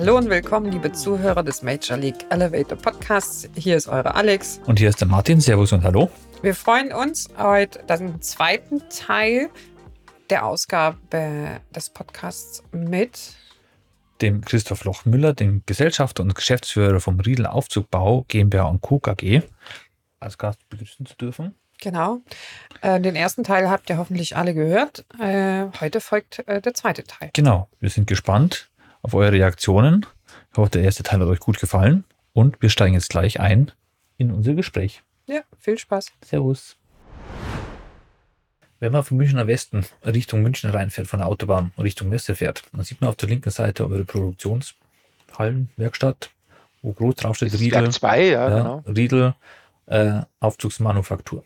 Hallo und willkommen, liebe Zuhörer des Major League Elevator Podcasts. Hier ist eure Alex. Und hier ist der Martin. Servus und hallo. Wir freuen uns heute den zweiten Teil der Ausgabe des Podcasts mit dem Christoph Lochmüller, dem Gesellschafter und Geschäftsführer vom Riedel Aufzugbau GmbH und Co. KG, als Gast begrüßen zu dürfen. Genau. Äh, den ersten Teil habt ihr hoffentlich alle gehört. Äh, heute folgt äh, der zweite Teil. Genau. Wir sind gespannt auf eure Reaktionen. Ich hoffe, der erste Teil hat euch gut gefallen. Und wir steigen jetzt gleich ein in unser Gespräch. Ja, viel Spaß. Servus. Wenn man vom Münchner Westen Richtung München reinfährt, von der Autobahn Richtung Messe fährt, dann sieht man auf der linken Seite eure Produktionshallenwerkstatt, wo groß draufsteht Riedel. 2, ja, ja, genau. Riedel äh, Aufzugsmanufaktur.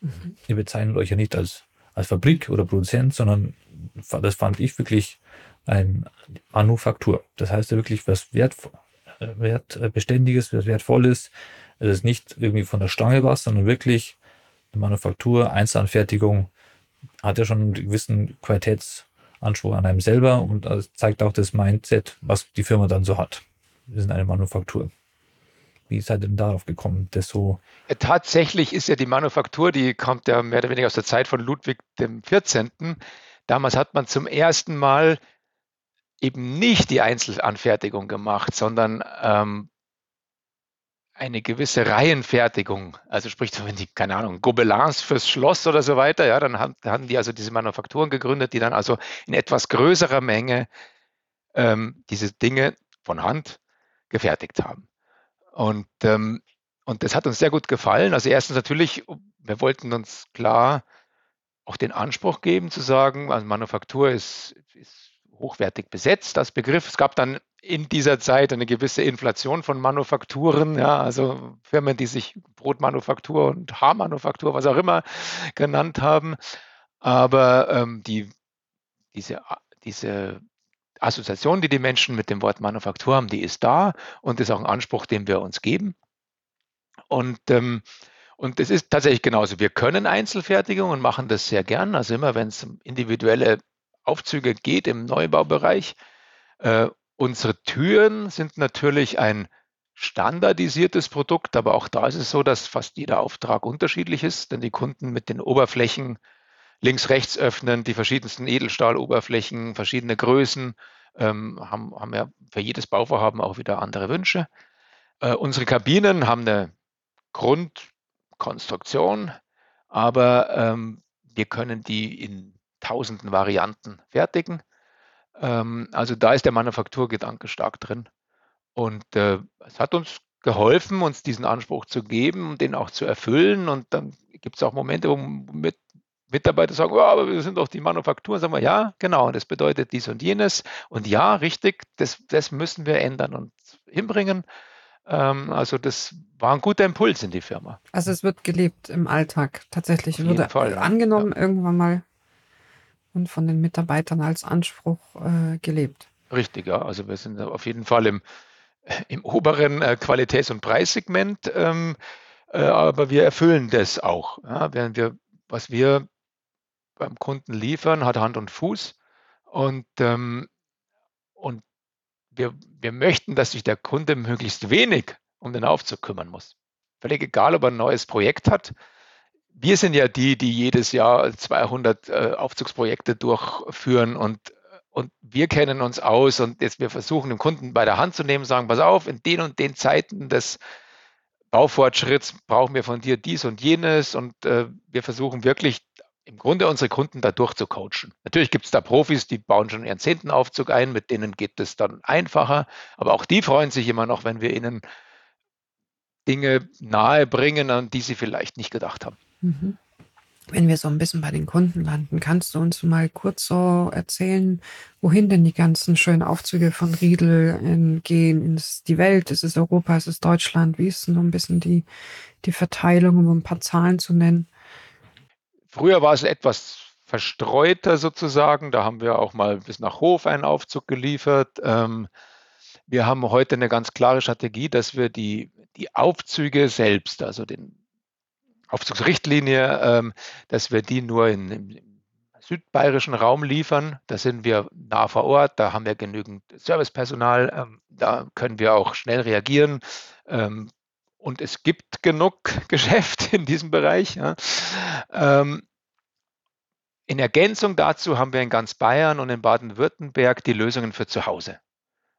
Mhm. Ihr bezeichnet euch ja nicht als, als Fabrik oder Produzent, sondern das fand ich wirklich ein Manufaktur. Das heißt ja wirklich was Wertvoll, äh, Wertbeständiges, was Wertvolles, es ist nicht irgendwie von der Stange was, sondern wirklich eine Manufaktur, Einzelanfertigung, hat ja schon einen gewissen Qualitätsanspruch an einem selber und das zeigt auch das Mindset, was die Firma dann so hat. Wir sind eine Manufaktur. Wie seid ihr denn darauf gekommen, das so? Ja, tatsächlich ist ja die Manufaktur, die kommt ja mehr oder weniger aus der Zeit von Ludwig dem 14. Damals hat man zum ersten Mal eben nicht die Einzelanfertigung gemacht, sondern ähm, eine gewisse Reihenfertigung, also sprich, wenn die, keine Ahnung, Gobelins fürs Schloss oder so weiter, ja, dann haben, haben die also diese Manufakturen gegründet, die dann also in etwas größerer Menge ähm, diese Dinge von Hand gefertigt haben. Und, ähm, und das hat uns sehr gut gefallen. Also erstens natürlich, wir wollten uns klar auch den Anspruch geben zu sagen, also Manufaktur ist, ist hochwertig besetzt, das Begriff. Es gab dann in dieser Zeit eine gewisse Inflation von Manufakturen, ja, also Firmen, die sich Brotmanufaktur und Haarmanufaktur, was auch immer genannt haben. Aber ähm, die, diese, diese Assoziation, die die Menschen mit dem Wort Manufaktur haben, die ist da und ist auch ein Anspruch, den wir uns geben. Und ähm, und es ist tatsächlich genauso. Wir können Einzelfertigung und machen das sehr gern. Also immer, wenn es individuelle Aufzüge geht im Neubaubereich. Äh, Unsere Türen sind natürlich ein standardisiertes Produkt, aber auch da ist es so, dass fast jeder Auftrag unterschiedlich ist, denn die Kunden mit den Oberflächen links, rechts öffnen, die verschiedensten Edelstahloberflächen, verschiedene Größen, ähm, haben, haben ja für jedes Bauvorhaben auch wieder andere Wünsche. Äh, unsere Kabinen haben eine Grundkonstruktion, aber ähm, wir können die in tausenden Varianten fertigen. Ähm, also da ist der Manufakturgedanke stark drin. Und äh, es hat uns geholfen, uns diesen Anspruch zu geben und den auch zu erfüllen. Und dann gibt es auch Momente, wo mit Mitarbeiter sagen, oh, aber wir sind doch die Manufaktur. Sagen wir, ja, genau, das bedeutet dies und jenes. Und ja, richtig, das, das müssen wir ändern und hinbringen. Ähm, also das war ein guter Impuls in die Firma. Also es wird gelebt im Alltag tatsächlich. Auf Wurde Fall, angenommen ja. irgendwann mal und von den Mitarbeitern als Anspruch äh, gelebt. Richtig, ja. Also wir sind auf jeden Fall im, im oberen äh, Qualitäts- und Preissegment, ähm, äh, aber wir erfüllen das auch. Ja, während wir, was wir beim Kunden liefern, hat Hand und Fuß. Und, ähm, und wir, wir möchten, dass sich der Kunde möglichst wenig um den Aufzug kümmern muss. Völlig egal, ob er ein neues Projekt hat wir sind ja die, die jedes Jahr 200 äh, Aufzugsprojekte durchführen und, und wir kennen uns aus und jetzt wir versuchen den Kunden bei der Hand zu nehmen, sagen, pass auf, in den und den Zeiten des Baufortschritts brauchen wir von dir dies und jenes und äh, wir versuchen wirklich im Grunde unsere Kunden da durchzucoachen. Natürlich gibt es da Profis, die bauen schon ihren zehnten Aufzug ein, mit denen geht es dann einfacher, aber auch die freuen sich immer noch, wenn wir ihnen Dinge nahe bringen, an die sie vielleicht nicht gedacht haben. Mhm. wenn wir so ein bisschen bei den Kunden landen, kannst du uns mal kurz so erzählen, wohin denn die ganzen schönen Aufzüge von Riedel in, gehen? Ist die Welt? Ist es Europa? Ist es Deutschland? Wie ist denn so ein bisschen die, die Verteilung, um ein paar Zahlen zu nennen? Früher war es etwas verstreuter sozusagen. Da haben wir auch mal bis nach Hof einen Aufzug geliefert. Ähm, wir haben heute eine ganz klare Strategie, dass wir die, die Aufzüge selbst, also den Aufzugsrichtlinie, ähm, dass wir die nur in, im südbayerischen Raum liefern. Da sind wir nah vor Ort, da haben wir genügend Servicepersonal, ähm, da können wir auch schnell reagieren. Ähm, und es gibt genug Geschäft in diesem Bereich. Ja. Ähm, in Ergänzung dazu haben wir in ganz Bayern und in Baden-Württemberg die Lösungen für zu Hause.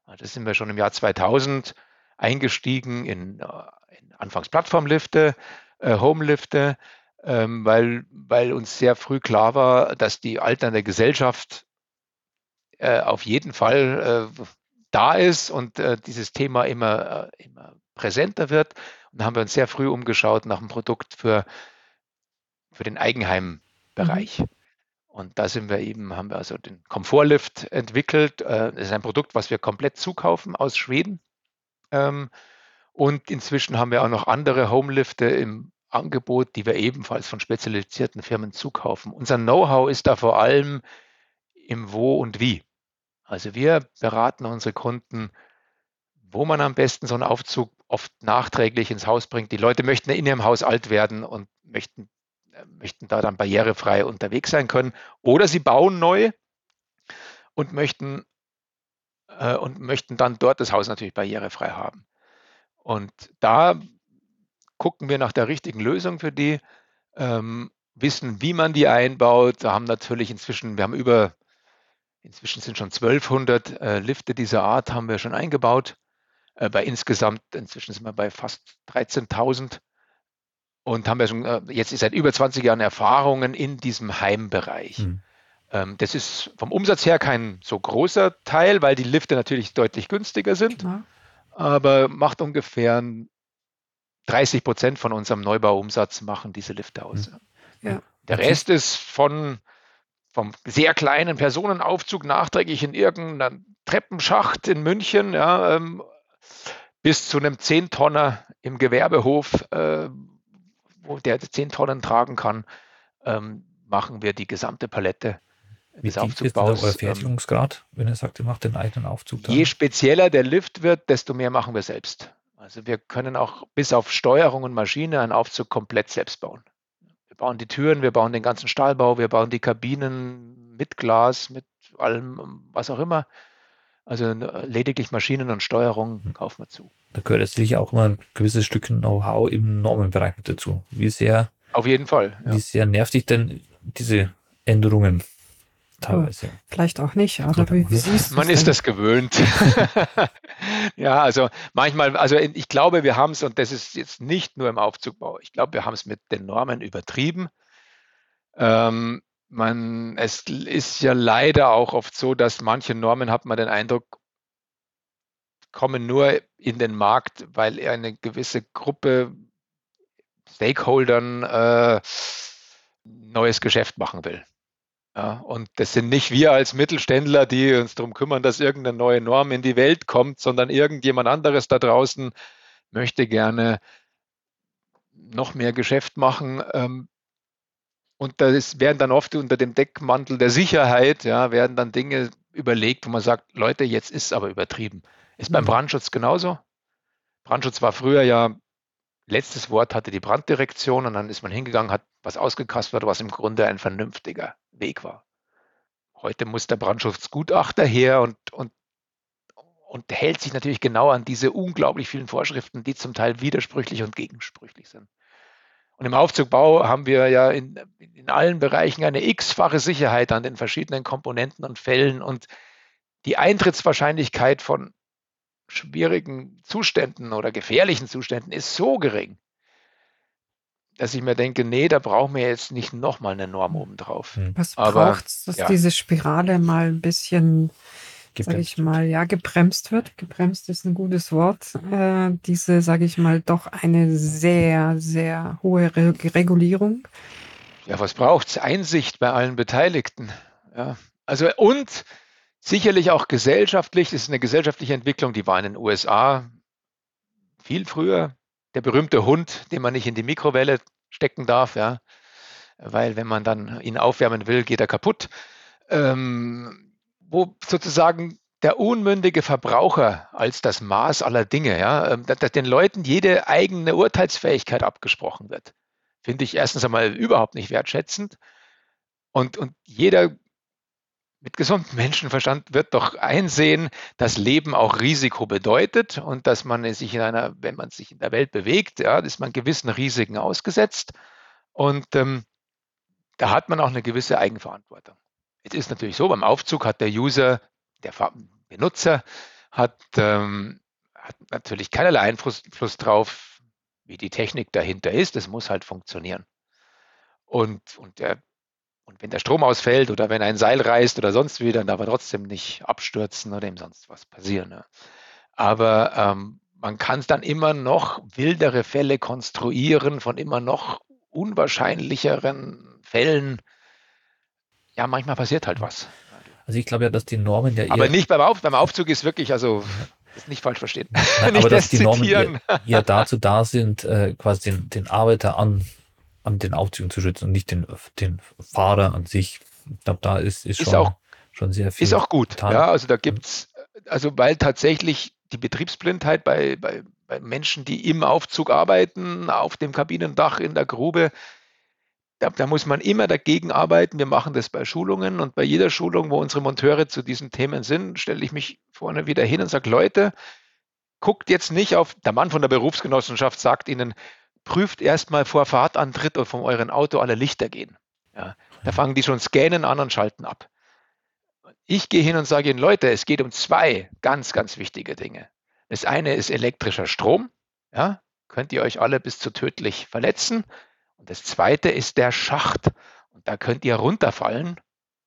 Da sind wir schon im Jahr 2000 eingestiegen in, äh, in Anfangs Plattformlifte, äh, Homelifte, ähm, weil, weil uns sehr früh klar war, dass die alternde Gesellschaft äh, auf jeden Fall äh, da ist und äh, dieses Thema immer, äh, immer präsenter wird. Und da haben wir uns sehr früh umgeschaut nach einem Produkt für, für den Eigenheimbereich. Mhm. Und da sind wir eben, haben wir also den Komfortlift entwickelt. Äh, das ist ein Produkt, was wir komplett zukaufen aus Schweden. Und inzwischen haben wir auch noch andere Homelifte im Angebot, die wir ebenfalls von spezialisierten Firmen zukaufen. Unser Know-how ist da vor allem im Wo und Wie. Also wir beraten unsere Kunden, wo man am besten so einen Aufzug oft nachträglich ins Haus bringt. Die Leute möchten in ihrem Haus alt werden und möchten, äh, möchten da dann barrierefrei unterwegs sein können. Oder sie bauen neu und möchten, äh, und möchten dann dort das Haus natürlich barrierefrei haben. Und da gucken wir nach der richtigen Lösung für die, ähm, wissen, wie man die einbaut. Da haben natürlich inzwischen, wir haben über, inzwischen sind schon 1200 äh, Lifte dieser Art haben wir schon eingebaut. Äh, bei insgesamt, inzwischen sind wir bei fast 13.000 und haben ja schon äh, jetzt seit über 20 Jahren Erfahrungen in diesem Heimbereich. Hm. Ähm, das ist vom Umsatz her kein so großer Teil, weil die Lifte natürlich deutlich günstiger sind. Klar aber macht ungefähr 30 Prozent von unserem Neubauumsatz machen diese Lifte aus. Hm. Ja. Der Rest ist von vom sehr kleinen Personenaufzug nachträglich in irgendeinem Treppenschacht in München ja, ähm, bis zu einem 10-Tonner im Gewerbehof, äh, wo der 10 Tonnen tragen kann, ähm, machen wir die gesamte Palette wie des Aufzugbaus. Ist euer ähm, Fertigungsgrad, wenn ihr sagt, ihr macht den eigenen Aufzug? Dann? Je spezieller der Lift wird, desto mehr machen wir selbst. Also wir können auch bis auf Steuerung und Maschine einen Aufzug komplett selbst bauen. Wir bauen die Türen, wir bauen den ganzen Stahlbau, wir bauen die Kabinen mit Glas, mit allem, was auch immer. Also lediglich Maschinen und Steuerung hm. kaufen wir zu. Da gehört jetzt sicher auch immer ein gewisses Stück Know-how im Normenbereich mit dazu. Wie sehr, Auf jeden Fall. Ja. Wie sehr nervt dich denn diese Änderungen? Teilweise. Vielleicht auch nicht, aber wie, wie siehst Man ist das gewöhnt. ja, also manchmal, also ich glaube, wir haben es, und das ist jetzt nicht nur im Aufzugbau, ich glaube, wir haben es mit den Normen übertrieben. Ähm, man, es ist ja leider auch oft so, dass manche Normen, hat man den Eindruck, kommen nur in den Markt, weil eine gewisse Gruppe Stakeholdern äh, neues Geschäft machen will. Ja, und das sind nicht wir als Mittelständler, die uns darum kümmern, dass irgendeine neue Norm in die Welt kommt, sondern irgendjemand anderes da draußen möchte gerne noch mehr Geschäft machen. Ähm, und da werden dann oft unter dem Deckmantel der Sicherheit, ja, werden dann Dinge überlegt, wo man sagt, Leute, jetzt ist es aber übertrieben. Ist beim. Brandschutz genauso. Brandschutz war früher ja, letztes Wort hatte die Branddirektion und dann ist man hingegangen, hat was ausgekastet, was im Grunde ein vernünftiger Weg war. Heute muss der Brandschutzgutachter her und, und, und hält sich natürlich genau an diese unglaublich vielen Vorschriften, die zum Teil widersprüchlich und gegensprüchlich sind. Und im Aufzugbau haben wir ja in, in allen Bereichen eine x-fache Sicherheit an den verschiedenen Komponenten und Fällen und die Eintrittswahrscheinlichkeit von schwierigen Zuständen oder gefährlichen Zuständen ist so gering, dass ich mir denke, nee, da brauchen wir jetzt nicht nochmal eine Norm obendrauf. Hm. Was braucht es, dass ja. diese Spirale mal ein bisschen, sage ich mal, ja, gebremst wird? Gebremst ist ein gutes Wort. Äh, diese, sage ich mal, doch eine sehr, sehr hohe Re Regulierung. ja, was braucht es? Einsicht bei allen Beteiligten. Ja. Also und sicherlich auch gesellschaftlich, das ist eine gesellschaftliche Entwicklung, die war in den USA viel früher. Der berühmte Hund, den man nicht in die Mikrowelle stecken darf, ja, weil wenn man dann ihn aufwärmen will, geht er kaputt. Ähm, wo sozusagen der unmündige Verbraucher als das Maß aller Dinge, ja, ähm, dass, den Leuten jede eigene Urteilsfähigkeit abgesprochen wird, finde ich erstens einmal überhaupt nicht wertschätzend. Und, und jeder mit gesundem Menschenverstand wird doch einsehen, dass Leben auch Risiko bedeutet und dass man sich in einer, wenn man sich in der Welt bewegt, ja, ist man gewissen Risiken ausgesetzt. Und ähm, da hat man auch eine gewisse Eigenverantwortung. Es ist natürlich so, beim Aufzug hat der User, der Benutzer, hat, ähm, hat natürlich keinerlei Einfluss drauf, wie die Technik dahinter ist. Es muss halt funktionieren. Und, und der und wenn der Strom ausfällt oder wenn ein Seil reißt oder sonst wie, dann darf er trotzdem nicht abstürzen oder ihm sonst was passieren. Ne? Aber ähm, man kann dann immer noch wildere Fälle konstruieren von immer noch unwahrscheinlicheren Fällen. Ja, manchmal passiert halt was. Also ich glaube ja, dass die Normen ja eher... Aber nicht beim, Auf, beim Aufzug ist wirklich, also ist nicht falsch verstehen. Nein, aber dass die Normen ja, ja, dazu da sind, äh, quasi den, den Arbeiter an an den Aufzügen zu schützen und nicht den, den Fahrer an sich. Ich glaube, da ist, ist, ist schon, auch, schon sehr viel. Ist auch gut. Getan. Ja, also da gibt es, also weil tatsächlich die Betriebsblindheit bei, bei, bei Menschen, die im Aufzug arbeiten, auf dem Kabinendach, in der Grube, da, da, muss man immer dagegen arbeiten. Wir machen das bei Schulungen und bei jeder Schulung, wo unsere Monteure zu diesen Themen sind, stelle ich mich vorne wieder hin und sage, Leute, guckt jetzt nicht auf, der Mann von der Berufsgenossenschaft sagt Ihnen, prüft erstmal vor Fahrtantritt und von eurem Auto alle Lichter gehen. Ja, da fangen die schon scannen an und schalten ab. Ich gehe hin und sage Ihnen, Leute, es geht um zwei ganz, ganz wichtige Dinge. Das eine ist elektrischer Strom. Ja, könnt ihr euch alle bis zu tödlich verletzen. Und das zweite ist der Schacht. Und da könnt ihr runterfallen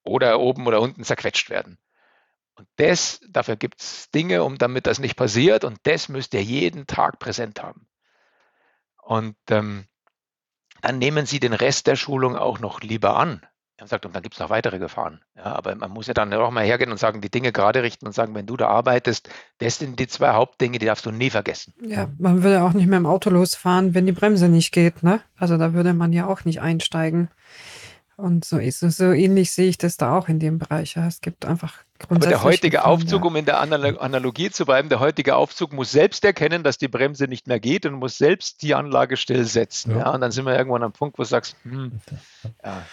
oder oben oder unten zerquetscht werden. Und das, dafür gibt es Dinge, um damit das nicht passiert. Und das müsst ihr jeden Tag präsent haben. Und ähm, dann nehmen Sie den Rest der Schulung auch noch lieber an. Er sagt, und dann gibt es noch weitere Gefahren. Ja, aber man muss ja dann auch mal hergehen und sagen, die Dinge gerade richten und sagen, wenn du da arbeitest, das sind die zwei Hauptdinge, die darfst du nie vergessen. Ja, man würde auch nicht mehr im Auto losfahren, wenn die Bremse nicht geht, ne? Also da würde man ja auch nicht einsteigen. Und so ist es. So ähnlich sehe ich das da auch in dem Bereich. Ja, es gibt einfach aber der heutige Aufzug, um in der Analogie zu bleiben, der heutige Aufzug muss selbst erkennen, dass die Bremse nicht mehr geht und muss selbst die Anlage stillsetzen. Ja. ja und dann sind wir irgendwann am Punkt, wo du sagst, hm, ja.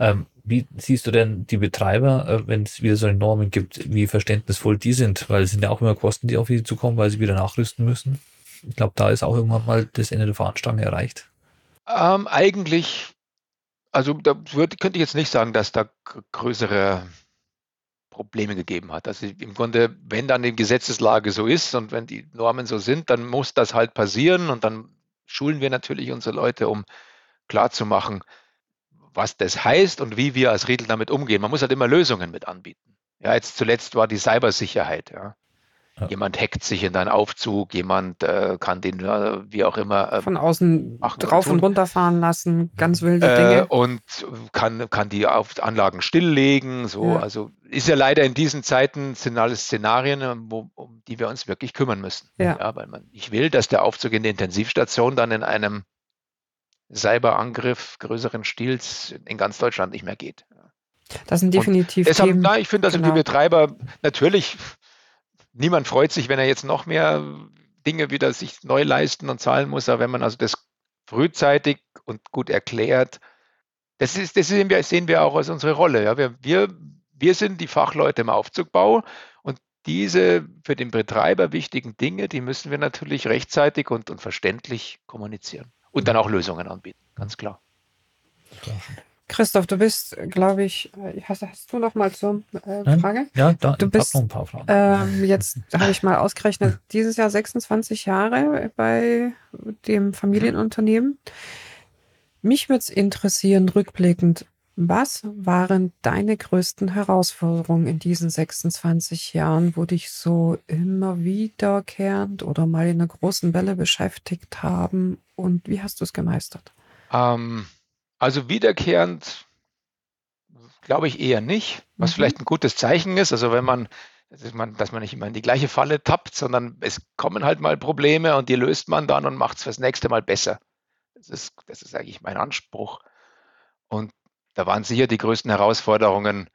Ähm, wie siehst du denn die Betreiber, äh, wenn es wieder solche Normen gibt, wie verständnisvoll die sind? Weil es sind ja auch immer Kosten, die auf sie zukommen, weil sie wieder nachrüsten müssen. Ich glaube, da ist auch irgendwann mal das Ende der Fahnenstange erreicht. Ähm, eigentlich also da würd, könnte ich jetzt nicht sagen, dass da größere Probleme gegeben hat. Also im Grunde, wenn dann die Gesetzeslage so ist und wenn die Normen so sind, dann muss das halt passieren und dann schulen wir natürlich unsere Leute, um klarzumachen, was das heißt und wie wir als Riedel damit umgehen. Man muss halt immer Lösungen mit anbieten. Ja, jetzt zuletzt war die Cybersicherheit. Ja. Ja. Jemand hackt sich in deinen Aufzug, jemand äh, kann den äh, wie auch immer äh, von außen drauf und runter fahren lassen, ganz wilde äh, Dinge und kann kann die auf Anlagen stilllegen. So, ja. also ist ja leider in diesen Zeiten sind alles Szenarien, äh, wo, um die wir uns wirklich kümmern müssen. Ja. ja, weil man ich will, dass der Aufzug in der Intensivstation dann in einem Cyberangriff größeren Stils in ganz Deutschland nicht mehr geht. Das sind definitiv. Deshalb, Themen, na, ich finde, dass genau. die Betreiber natürlich niemand freut sich, wenn er jetzt noch mehr Dinge wieder sich neu leisten und zahlen muss. Aber wenn man also das frühzeitig und gut erklärt, das, ist, das sehen, wir, sehen wir auch als unsere Rolle. Ja. Wir, wir, wir sind die Fachleute im Aufzugbau und diese für den Betreiber wichtigen Dinge, die müssen wir natürlich rechtzeitig und, und verständlich kommunizieren und dann auch Lösungen anbieten, ganz klar. Christoph, du bist, glaube ich, äh, hast, hast, du noch mal zur äh, Frage? Ja, da, du bist noch ein paar Fragen. Ähm, jetzt habe ich mal ausgerechnet, dieses Jahr 26 Jahre bei dem Familienunternehmen. Mich würde es interessieren, rückblickend, was waren deine größten Herausforderungen in diesen 26 Jahren, wo dich so immer wiederkehrend oder mal in einer großen Welle beschäftigt haben und wie hast du es gemeistert? Ähm, Also wiederkehrend glaube ich eher nicht, was Mhm. vielleicht ein gutes Zeichen ist. Also wenn man, dass man, nicht immer in die gleiche Falle tappt, sondern es kommen halt mal Probleme und die löst man dann und macht es fürs nächste Mal besser. Das ist, das ist eigentlich mein Anspruch. Und da waren sicher die größten Herausforderungen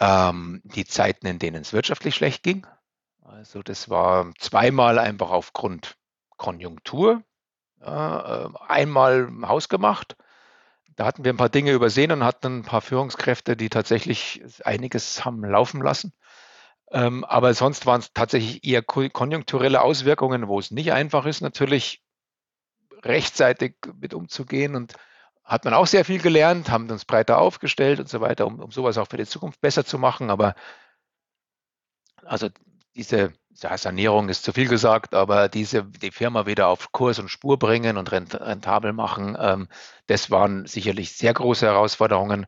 ähm, die Zeiten, in denen es wirtschaftlich schlecht ging. Also das war zweimal einfach aufgrund Konjunktur. Äh, einmal hausgemacht. Da hatten wir ein paar Dinge übersehen und hatten ein paar Führungskräfte, die tatsächlich einiges haben laufen lassen. Ähm, aber sonst waren es tatsächlich eher ko- konjunkturelle Auswirkungen, wo es nicht einfach ist, natürlich rechtzeitig mit umzugehen. Und hat man auch sehr viel gelernt, haben uns breiter aufgestellt und so weiter, um, um sowas auch für die Zukunft besser zu machen. Aber also diese Sanierung ist zu viel gesagt, aber diese die Firma wieder auf Kurs und Spur bringen und rent, rentabel machen, ähm, das waren sicherlich sehr große Herausforderungen.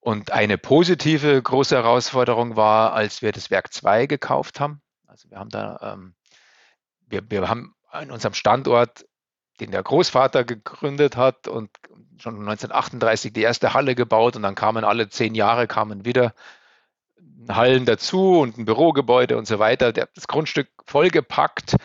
Und eine positive große Herausforderung war, als wir das Werk 2 gekauft haben. Also wir haben da, ähm, wir, wir haben an unserem Standort, den der Großvater gegründet hat und schon 1938 die erste Halle gebaut und dann kamen alle zehn Jahre kamen wieder Hallen dazu und ein Bürogebäude und so weiter. Der, das Grundstück vollgepackt,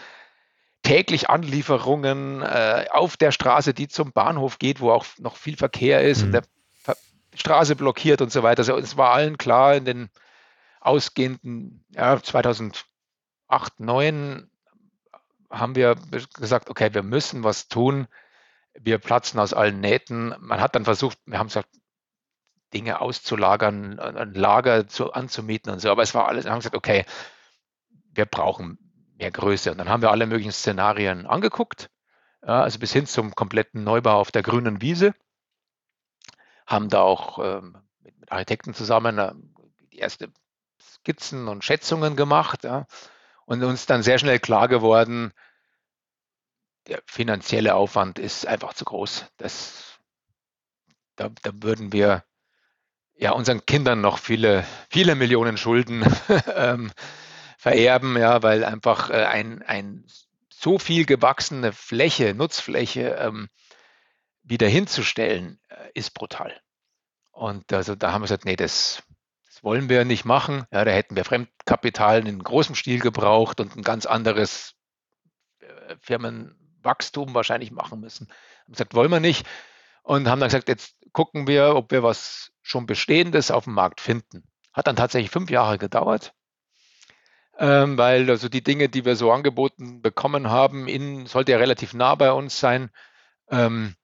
täglich Anlieferungen äh, auf der Straße, die zum Bahnhof geht, wo auch noch viel Verkehr ist und Mhm. der Ver Straße blockiert und so weiter. Also es war allen klar in den ausgehenden ja, 2008, 2009 haben wir gesagt, okay, wir müssen was tun. Wir platzen aus allen Nähten. Man hat dann versucht, wir haben gesagt, Dinge auszulagern, ein Lager zu, anzumieten und so. Aber es war alles, wir haben gesagt, okay, wir brauchen mehr Größe. Und dann haben wir alle möglichen Szenarien angeguckt, ja, also bis hin zum kompletten Neubau auf der grünen Wiese. Haben da auch ähm, mit, Architekten zusammen äh, die erste Skizzen und Schätzungen gemacht. Ja, und uns dann sehr schnell klar geworden, der finanzielle Aufwand ist einfach zu groß. Das, da, da würden wir ja unseren Kindern noch viele, viele Millionen Schulden ähm, vererben, ja, weil einfach äh, ein, ein so viel gewachsene Fläche, Nutzfläche ähm, wieder hinzustellen, äh, ist brutal. Und also da haben wir gesagt, nee, das, das wollen wir nicht machen. Ja, da hätten wir Fremdkapital in großem Stil gebraucht und ein ganz anderes äh, Firmenwachstum wahrscheinlich machen müssen. Haben gesagt, wollen wir nicht. Und haben dann gesagt, jetzt gucken wir, ob wir was schon Bestehendes auf dem Markt finden. Hat dann tatsächlich fünf Jahre gedauert, ähm, weil also die Dinge, die wir so angeboten bekommen haben, in, sollte ja relativ nah bei uns sein. Ähm,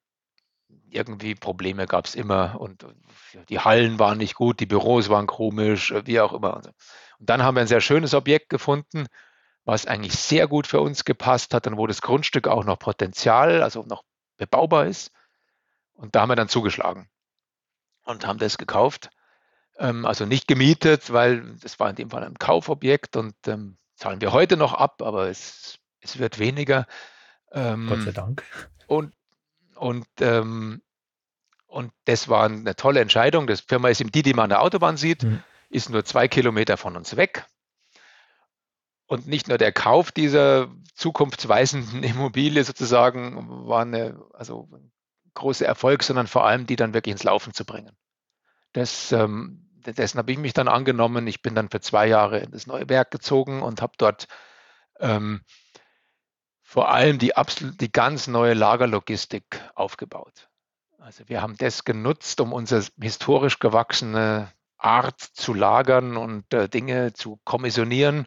irgendwie Probleme gab es immer und die Hallen waren nicht gut, die Büros waren komisch, wie auch immer. Und dann haben wir ein sehr schönes Objekt gefunden, was eigentlich sehr gut für uns gepasst hat und wo das Grundstück auch noch Potenzial, also noch bebaubar ist. Und da haben wir dann zugeschlagen und haben das gekauft. Ähm, also nicht gemietet, weil das war in dem Fall ein Kaufobjekt und ähm, zahlen wir heute noch ab, aber es, es wird weniger. Ähm, Gott sei Dank. Und, und, ähm, und das war eine tolle Entscheidung. Das Firma ist im die, die man an der Autobahn sieht, Mhm. ist nur zwei Kilometer von uns weg. Und nicht nur der Kauf dieser zukunftsweisenden Immobilie sozusagen war eine, also ein großer Erfolg, sondern vor allem die dann wirklich ins Laufen zu bringen. Das, ähm, dessen habe ich mich dann angenommen. Ich bin dann für zwei Jahre in das neue Werk gezogen und habe dort ähm, vor allem die, absolut, die ganz neue Lagerlogistik aufgebaut. Also wir haben das genutzt, um unsere historisch gewachsene Art zu lagern und äh, Dinge zu kommissionieren,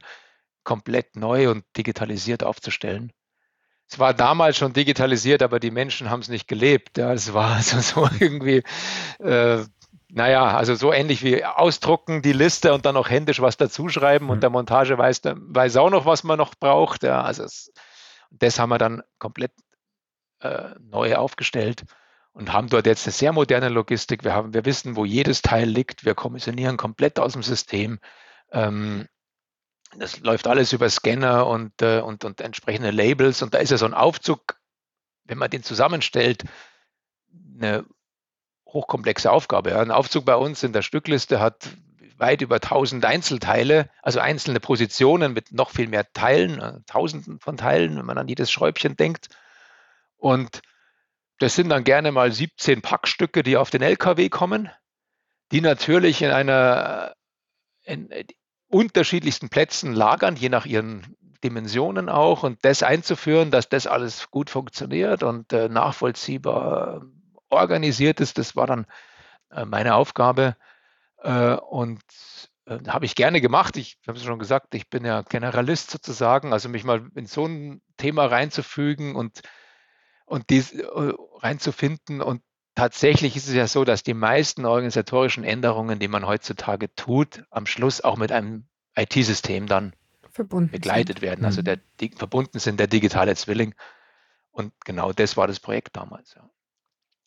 komplett neu und digitalisiert aufzustellen. Es war damals schon digitalisiert, aber die Menschen haben es nicht gelebt. Ja, es war also so irgendwie, äh, naja, also so ähnlich wie ausdrucken die Liste und dann noch händisch was dazuschreiben und Mhm. der Montage weiß, weiß auch noch, was man noch braucht. Ja, also es, das haben wir dann komplett äh, neu aufgestellt und haben dort jetzt eine sehr moderne Logistik. Wir, haben, wir wissen, wo jedes Teil liegt. Wir kommissionieren komplett aus dem System. Ähm, das läuft alles über Scanner und, äh, und, und entsprechende Labels. Und da ist ja so ein Aufzug, wenn man den zusammenstellt, eine hochkomplexe Aufgabe. Ja. Ein Aufzug bei uns in der Stückliste hat weit über 1000 Einzelteile, also einzelne Positionen mit noch viel mehr Teilen, äh, Tausenden von Teilen, wenn man an jedes Schräubchen denkt. Und das sind dann gerne mal 17 Packstücke, die auf den LKW kommen, die natürlich in einer in unterschiedlichsten Plätzen lagern, je nach ihren Dimensionen auch. Und das einzuführen, dass das alles gut funktioniert und äh, nachvollziehbar organisiert ist, das war dann äh, meine Aufgabe. Äh, und äh, habe ich gerne gemacht. Ich habe es schon gesagt, ich bin ja Generalist sozusagen, also mich mal in so ein Thema reinzufügen und, und dies äh, reinzufinden. Und tatsächlich ist es ja so, dass die meisten organisatorischen Änderungen, die man heutzutage tut, am Schluss auch mit einem IT-System dann verbunden begleitet sind. werden. Also mhm. der, die, verbunden sind der digitale Zwilling. Und genau das war das Projekt damals. Ja.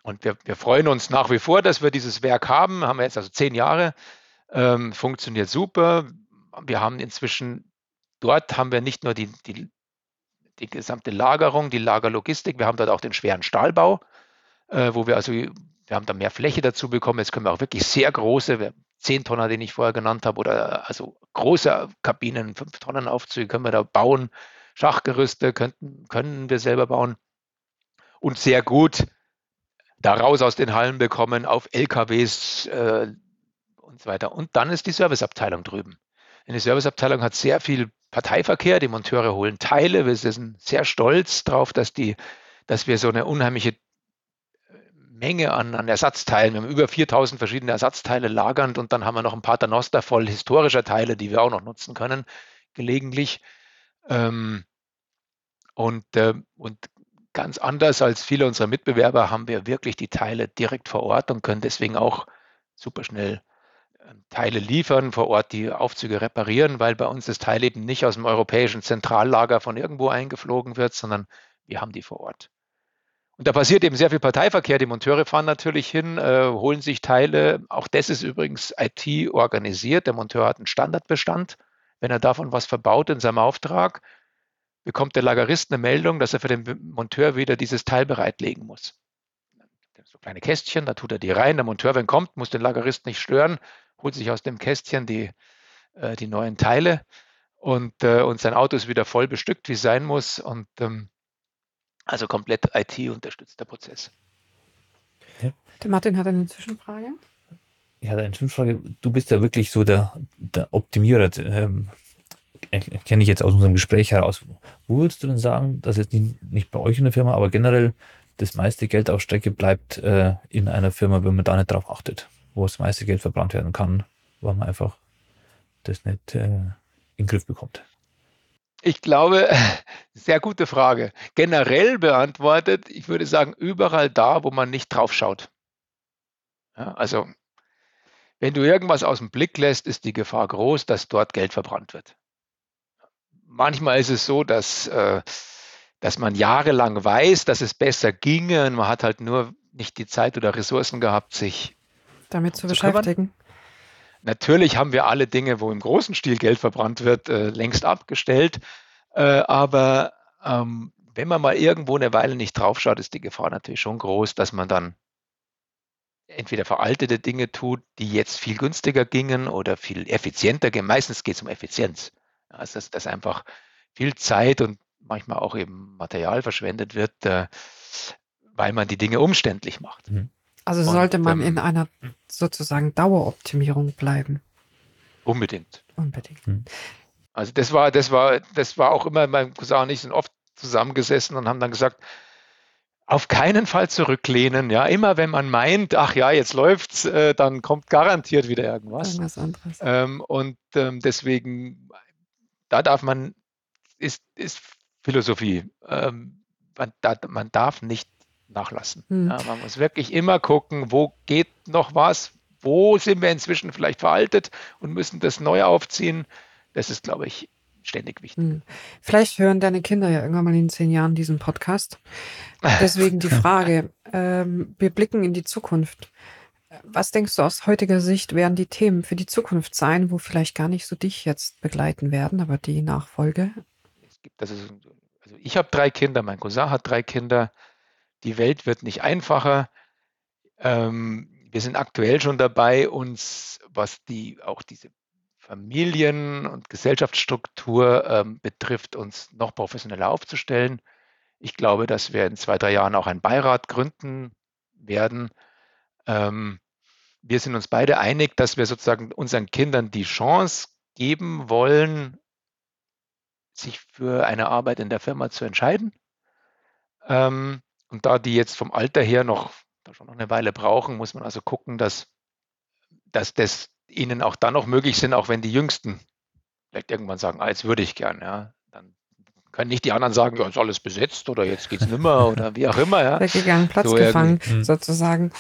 Und wir, wir freuen uns nach wie vor, dass wir dieses Werk haben. Haben wir jetzt also zehn Jahre. Ähm, funktioniert super. Wir haben inzwischen, dort haben wir nicht nur die, die, die gesamte Lagerung, die Lagerlogistik, wir haben dort auch den schweren Stahlbau, äh, wo wir also, wir haben da mehr Fläche dazu bekommen. Jetzt können wir auch wirklich sehr große, 10 Tonner, den ich vorher genannt habe, oder also große Kabinen, 5 Tonnen Aufzüge können wir da bauen. Schachgerüste könnten, können wir selber bauen. Und sehr gut daraus aus den Hallen bekommen, auf LKWs äh, und so weiter. Und dann ist die Serviceabteilung drüben. Die Serviceabteilung hat sehr viel Parteiverkehr, die Monteure holen Teile. Wir sind sehr stolz darauf, dass, dass wir so eine unheimliche Menge an, an Ersatzteilen. Wir haben über 4000 verschiedene Ersatzteile lagernd und dann haben wir noch ein Paternoster voll historischer Teile, die wir auch noch nutzen können, gelegentlich. Ähm, und, äh, und ganz anders als viele unserer Mitbewerber haben wir wirklich die Teile direkt vor Ort und können deswegen auch super schnell ähm, Teile liefern, vor Ort die Aufzüge reparieren, weil bei uns das Teil eben nicht aus dem europäischen Zentrallager von irgendwo eingeflogen wird, sondern wir haben die vor Ort. Und da passiert eben sehr viel Parteiverkehr. Die Monteure fahren natürlich hin, äh, holen sich Teile. Auch das ist übrigens IT organisiert. Der Monteur hat einen Standardbestand. Wenn er davon was verbaut in seinem Auftrag, bekommt der Lagerist eine Meldung, dass er für den Monteur wieder dieses Teil bereitlegen muss. So kleine Kästchen, da tut er die rein. Der Monteur, wenn kommt, muss den Lagerist nicht stören, holt sich aus dem Kästchen die, äh, die neuen Teile und, äh, und sein Auto ist wieder voll bestückt, wie es sein muss. Und ähm, also komplett IT-unterstützter Prozess. Ja. Der Martin hat eine Zwischenfrage. Ja, eine Zwischenfrage. Du bist ja wirklich so der, der Optimierer. Ähm, kenne ich jetzt aus unserem Gespräch heraus. Wo würdest du denn sagen, dass jetzt nicht, nicht bei euch in der Firma, aber generell das meiste Geld auf Strecke bleibt äh, in einer Firma, wenn man da nicht drauf achtet, wo das meiste Geld verbrannt werden kann, weil man einfach das nicht äh, in den Griff bekommt? Ich glaube, sehr gute Frage. Generell beantwortet, ich würde sagen, überall da, wo man nicht drauf schaut. Ja, also, wenn du irgendwas aus dem Blick lässt, ist die Gefahr groß, dass dort Geld verbrannt wird. Manchmal ist es so, dass, äh, dass man jahrelang weiß, dass es besser ginge und man hat halt nur nicht die Zeit oder Ressourcen gehabt, sich damit zu, zu beschäftigen. Natürlich haben wir alle Dinge, wo im großen Stil Geld verbrannt wird, äh, längst abgestellt. Äh, aber ähm, wenn man mal irgendwo eine Weile nicht draufschaut, ist die Gefahr natürlich schon groß, dass man dann entweder veraltete Dinge tut, die jetzt viel günstiger gingen oder viel effizienter gehen. Meistens geht es um Effizienz. Also dass, dass einfach viel Zeit und manchmal auch eben Material verschwendet wird, äh, weil man die Dinge umständlich macht. Mhm. Also sollte man ähm, in einer sozusagen Daueroptimierung bleiben. Unbedingt. Unbedingt. Hm. Also das war, das war, das war auch immer, mein Cousin und ich sind oft zusammengesessen und haben dann gesagt, auf keinen Fall zurücklehnen. Ja, immer wenn man meint, ach ja, jetzt läuft's, äh, dann kommt garantiert wieder irgendwas. Irgendwas anderes. Ähm, und ähm, deswegen, da darf man, ist, ist Philosophie. Ähm, man, da, man darf nicht nachlassen. Hm. Ja, man muss wirklich immer gucken, wo geht noch was, wo sind wir inzwischen vielleicht veraltet und müssen das neu aufziehen. Das ist, glaube ich, ständig wichtig. Hm. Vielleicht hören deine Kinder ja irgendwann mal in zehn Jahren diesen Podcast. Deswegen die Frage, ähm, wir blicken in die Zukunft. Was denkst du aus heutiger Sicht werden die Themen für die Zukunft sein, wo vielleicht gar nicht so dich jetzt begleiten werden, aber die Nachfolge? Es gibt also, also ich habe drei Kinder, mein Cousin hat drei Kinder. Die Welt wird nicht einfacher. Ähm, wir sind aktuell schon dabei, uns, was die auch diese Familien- und Gesellschaftsstruktur ähm, betrifft, uns noch professioneller aufzustellen. Ich glaube, dass wir in zwei, drei Jahren auch einen Beirat gründen werden. Ähm, wir sind uns beide einig, dass wir sozusagen unseren Kindern die Chance geben wollen, sich für eine Arbeit in der Firma zu entscheiden. Ähm, und da die jetzt vom Alter her noch, schon noch eine Weile brauchen, muss man also gucken, dass, dass das ihnen auch dann noch möglich sind, auch wenn die Jüngsten vielleicht irgendwann sagen, ah, jetzt würde ich gern, ja. Dann können nicht die anderen sagen, ja, ist alles besetzt oder jetzt geht es nimmer oder wie auch immer, ja. Weggegangen, Platz so gefangen, irgendwie. sozusagen.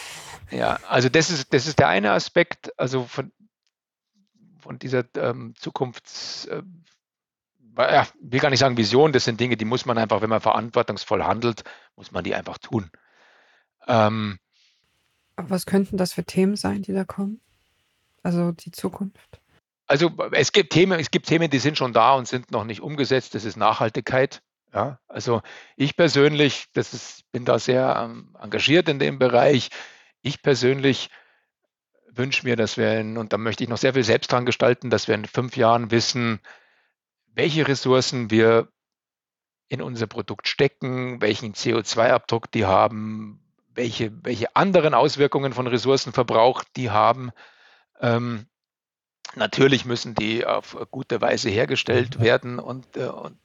Ja, also das ist, das ist der eine Aspekt, also von, von dieser ähm, Zukunfts, äh, ja, will gar nicht sagen Vision, das sind Dinge, die muss man einfach, wenn man verantwortungsvoll handelt, muss man die einfach tun. Ähm, Was könnten das für Themen sein, die da kommen? Also die Zukunft? Also es gibt Themen, es gibt Themen, die sind schon da und sind noch nicht umgesetzt. Das ist Nachhaltigkeit. Ja, also ich persönlich, das ist, bin da sehr ähm, engagiert in dem Bereich. Ich persönlich wünsche mir, dass wir, in, und da möchte ich noch sehr viel selbst dran gestalten, dass wir in fünf Jahren wissen, welche Ressourcen wir in unser Produkt stecken, welchen CO2-Abdruck die haben, welche, welche anderen Auswirkungen von Ressourcenverbrauch die haben. Ähm, natürlich müssen die auf gute Weise hergestellt werden und, äh, und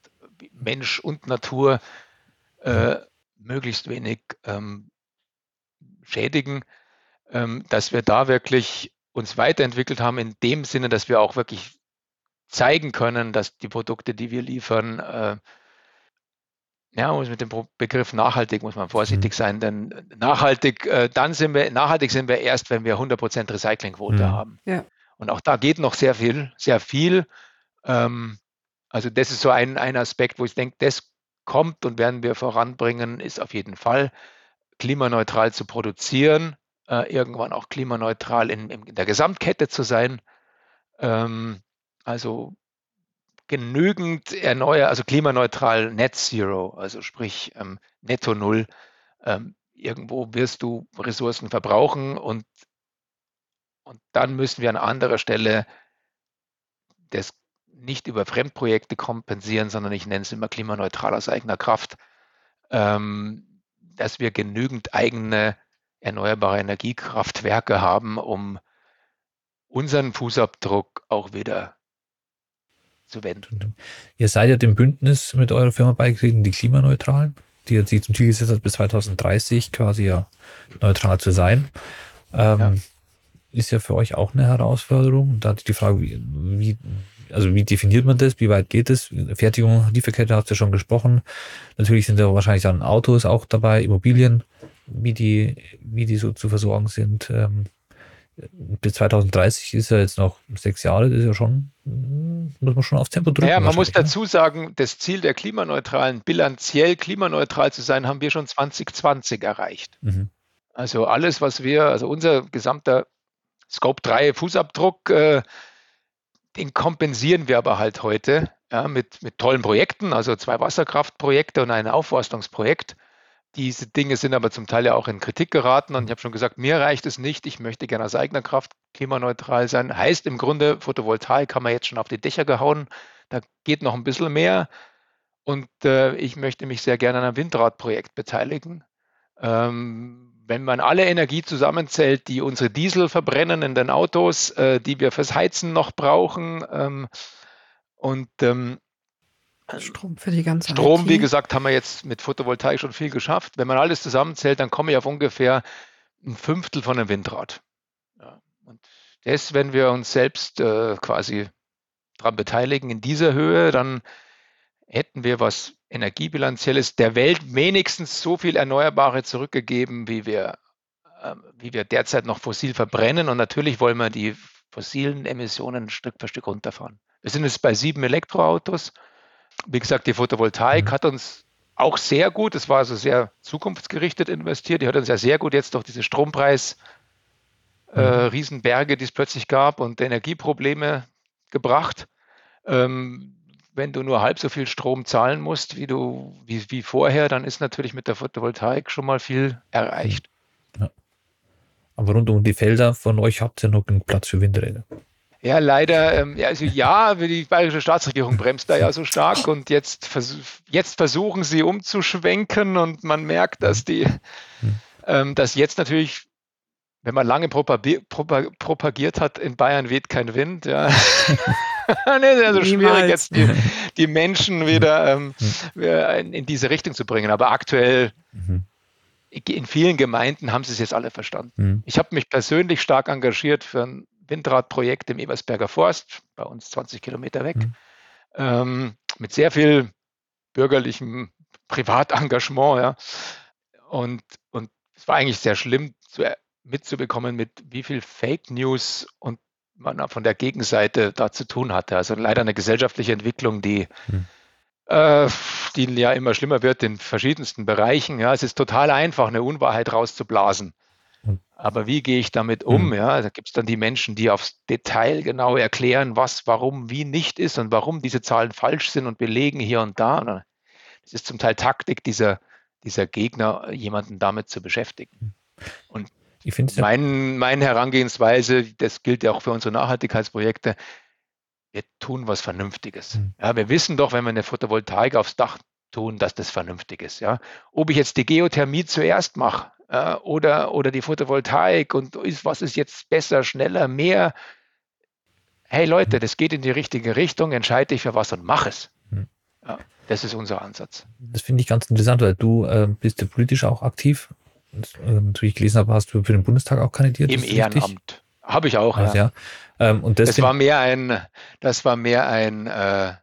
Mensch und Natur äh, möglichst wenig ähm, schädigen, ähm, dass wir da wirklich uns weiterentwickelt haben in dem Sinne, dass wir auch wirklich zeigen können, dass die Produkte, die wir liefern, äh, ja, muss mit dem Begriff nachhaltig muss man vorsichtig mhm. sein, denn nachhaltig, äh, dann sind wir, nachhaltig sind wir erst, wenn wir 100% Recyclingquote mhm. haben. Ja. Und auch da geht noch sehr viel, sehr viel. Ähm, also das ist so ein, ein Aspekt, wo ich denke, das kommt und werden wir voranbringen, ist auf jeden Fall klimaneutral zu produzieren, äh, irgendwann auch klimaneutral in, in, der Gesamtkette zu sein. Ähm, also genügend erneuer, also klimaneutral Net Zero, also sprich ähm, Netto Null. Ähm, irgendwo wirst du Ressourcen verbrauchen und, und dann müssen wir an anderer Stelle das nicht über Fremdprojekte kompensieren, sondern ich nenne es immer klimaneutral aus eigener Kraft, ähm, dass wir genügend eigene erneuerbare Energiekraftwerke haben, um unseren Fußabdruck auch wieder zu wenden. Ihr seid ja dem Bündnis mit eurer Firma beigetreten, die Klimaneutralen, die jetzt sich zum Ziel gesetzt hat, bis 2030 quasi ja neutral zu sein. Ähm, ja. Ist ja für euch auch eine Herausforderung. Da hatte ich die Frage, wie, wie, also wie definiert man das? Wie weit geht es? Fertigung, Lieferkette hast du schon gesprochen. Natürlich sind da wahrscheinlich dann Autos auch dabei, Immobilien, wie die, wie die so zu versorgen sind. Ähm, bis 2030 ist ja jetzt noch sechs Jahre, das ist ja schon, muss man schon aufs Tempo drücken. Ja, man muss dazu sagen, das Ziel der klimaneutralen, bilanziell klimaneutral zu sein, haben wir schon 2020 erreicht. Mhm. Also alles, was wir, also unser gesamter Scope 3 Fußabdruck, äh, den kompensieren wir aber halt heute ja, mit, mit tollen Projekten, also zwei Wasserkraftprojekte und ein Aufforstungsprojekt. Diese Dinge sind aber zum Teil ja auch in Kritik geraten und ich habe schon gesagt, mir reicht es nicht. Ich möchte gerne aus eigener Kraft klimaneutral sein. Heißt im Grunde, Photovoltaik haben wir jetzt schon auf die Dächer gehauen. Da geht noch ein bisschen mehr. Und äh, ich möchte mich sehr gerne an einem Windradprojekt beteiligen. Ähm, wenn man alle Energie zusammenzählt, die unsere Diesel verbrennen in den Autos, äh, die wir fürs Heizen noch brauchen, ähm, und ähm, Strom für die ganze Strom, IT. wie gesagt, haben wir jetzt mit Photovoltaik schon viel geschafft. Wenn man alles zusammenzählt, dann komme ich auf ungefähr ein Fünftel von einem Windrad. Ja. Und das, wenn wir uns selbst äh, quasi daran beteiligen in dieser Höhe, dann hätten wir was Energiebilanzielles der Welt wenigstens so viel Erneuerbare zurückgegeben, wie wir, äh, wie wir derzeit noch fossil verbrennen. Und natürlich wollen wir die fossilen Emissionen Stück für Stück runterfahren. Wir sind jetzt bei sieben Elektroautos. Wie gesagt, die Photovoltaik mhm. hat uns auch sehr gut, es war also sehr zukunftsgerichtet investiert, die hat uns ja sehr gut jetzt durch diese Strompreis äh, mhm. Riesenberge, die es plötzlich gab und Energieprobleme gebracht. Ähm, wenn du nur halb so viel Strom zahlen musst, wie du, wie, wie vorher, dann ist natürlich mit der Photovoltaik schon mal viel erreicht. Ja. Aber rund um die Felder von euch habt ihr noch genug Platz für Windräder. Ja, leider, ähm, ja, also ja, die bayerische Staatsregierung bremst da ja so stark und jetzt, vers jetzt versuchen sie umzuschwenken und man merkt, dass die, ähm, dass jetzt natürlich, wenn man lange propagiert hat, in Bayern weht kein Wind, ja. nee, ist also schwierig, jetzt die, die Menschen wieder ähm, in, in, diese Richtung zu bringen. Aber aktuell mhm. in vielen Gemeinden haben sie es jetzt alle verstanden. Mhm. Ich habe mich persönlich stark engagiert für ein Windradprojekt im Ebersberger Forst, bei uns 20 Kilometer weg, mhm. ähm, mit sehr viel bürgerlichem Privatengagement. Ja. Und, und es war eigentlich sehr schlimm zu, mitzubekommen, mit wie viel Fake News und man von der Gegenseite da zu tun hatte. Also leider eine gesellschaftliche Entwicklung, die, hm. äh, die ja immer schlimmer wird in verschiedensten Bereichen. Ja, es ist total einfach, eine Unwahrheit rauszublasen. Aber wie gehe ich damit um? Mhm. Ja, da gibt es dann die Menschen, die aufs Detail genau erklären, was, warum, wie nicht ist und warum diese Zahlen falsch sind und belegen hier und da. Es ist zum Teil Taktik dieser, dieser Gegner, jemanden damit zu beschäftigen. Und ich mein, meine Herangehensweise, das gilt ja auch für unsere Nachhaltigkeitsprojekte, wir tun was Vernünftiges. Mhm. Ja, wir wissen doch, wenn wir eine Photovoltaik aufs Dach tun, dass das vernünftig ist. Ja. Ob ich jetzt die Geothermie zuerst mache, äh, oder, oder die Photovoltaik und ist, was ist jetzt besser, schneller, mehr. Hey Leute, das geht in die richtige Richtung, entscheide dich für was und mach es. Hm. Ja, das ist unser Ansatz. Das finde ich ganz interessant, weil du äh, bist ja politisch auch aktiv. Und, äh, natürlich gelesen habe, hast du für den Bundestag auch kandidiert. Im Ehrenamt. Habe ich auch, also, ja. ja. Ähm, und das war mehr ein, das war mehr ein äh,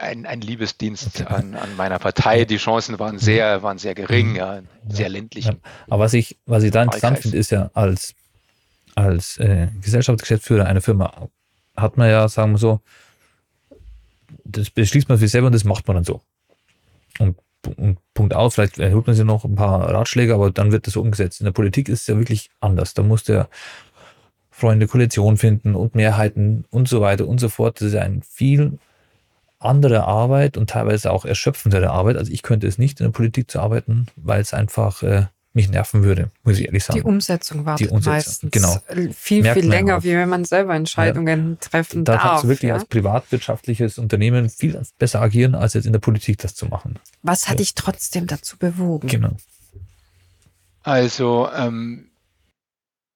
ein, ein Liebesdienst an, an meiner Partei. Die Chancen waren sehr, waren sehr gering, ja, sehr ländlich. Ja. Aber was ich, was ich da interessant finde, ist ja, als, als äh, Gesellschaftsgeschäftsführer einer Firma hat man ja, sagen wir so, das beschließt man für sich selber und das macht man dann so. Und, und Punkt aus, vielleicht erhöht man sich noch ein paar Ratschläge, aber dann wird das so umgesetzt. In der Politik ist es ja wirklich anders. Da muss der Freunde Koalition finden und Mehrheiten und so weiter und so fort. Das ist ein viel andere Arbeit und teilweise auch erschöpfendere Arbeit. Also ich könnte es nicht, in der Politik zu arbeiten, weil es einfach äh, mich nerven würde, muss ich ehrlich sagen. Die Umsetzung wartet die Umsetzung, meistens genau. viel, Merkt viel länger, auch. wie wenn man selber Entscheidungen ja. treffen da darf. Da kannst du wirklich ja? als privatwirtschaftliches Unternehmen viel besser agieren, als jetzt in der Politik das zu machen. Was hat so. dich trotzdem dazu bewogen? Genau. Also ähm,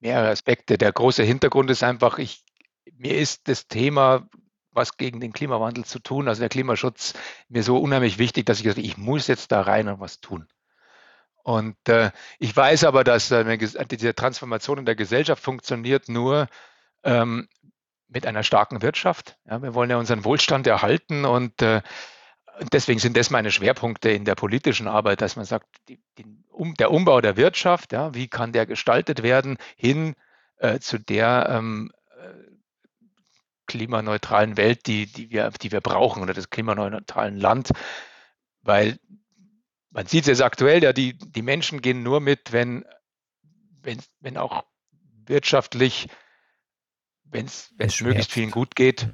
mehrere Aspekte. Der große Hintergrund ist einfach, ich, mir ist das Thema was gegen den Klimawandel zu tun. Also der Klimaschutz mir so unheimlich wichtig, dass ich gesagt ich muss jetzt da rein und was tun. Und äh, ich weiß aber, dass äh, diese Transformation in der Gesellschaft funktioniert nur ähm, mit einer starken Wirtschaft. Ja, wir wollen ja unseren Wohlstand erhalten und äh, deswegen sind das meine Schwerpunkte in der politischen Arbeit, dass man sagt, die, die, um, der Umbau der Wirtschaft, ja, wie kann der gestaltet werden hin äh, zu der ähm, klimaneutralen Welt, die, die, wir, die wir brauchen oder des klimaneutralen Land. Weil man sieht es jetzt aktuell, ja, die, die Menschen gehen nur mit, wenn, wenn, wenn auch wirtschaftlich, wenn es möglichst vielen gut geht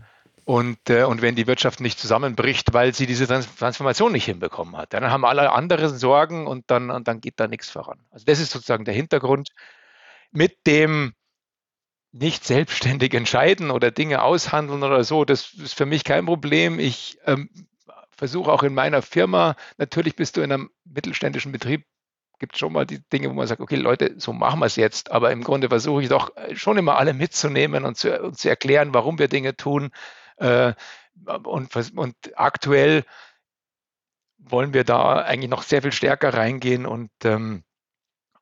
und, äh, und wenn die Wirtschaft nicht zusammenbricht, weil sie diese Transformation nicht hinbekommen hat. Dann haben alle anderen Sorgen und dann, und dann geht da nichts voran. Also das ist sozusagen der Hintergrund. Mit dem nicht selbstständig entscheiden oder Dinge aushandeln oder so, das ist für mich kein Problem. Ich ähm, versuche auch in meiner Firma, natürlich bist du in einem mittelständischen Betrieb, gibt es schon mal die Dinge, wo man sagt, okay Leute, so machen wir es jetzt, aber im Grunde versuche ich doch äh, schon immer alle mitzunehmen und zu, und zu erklären, warum wir Dinge tun. Äh, und, und aktuell wollen wir da eigentlich noch sehr viel stärker reingehen und, ähm,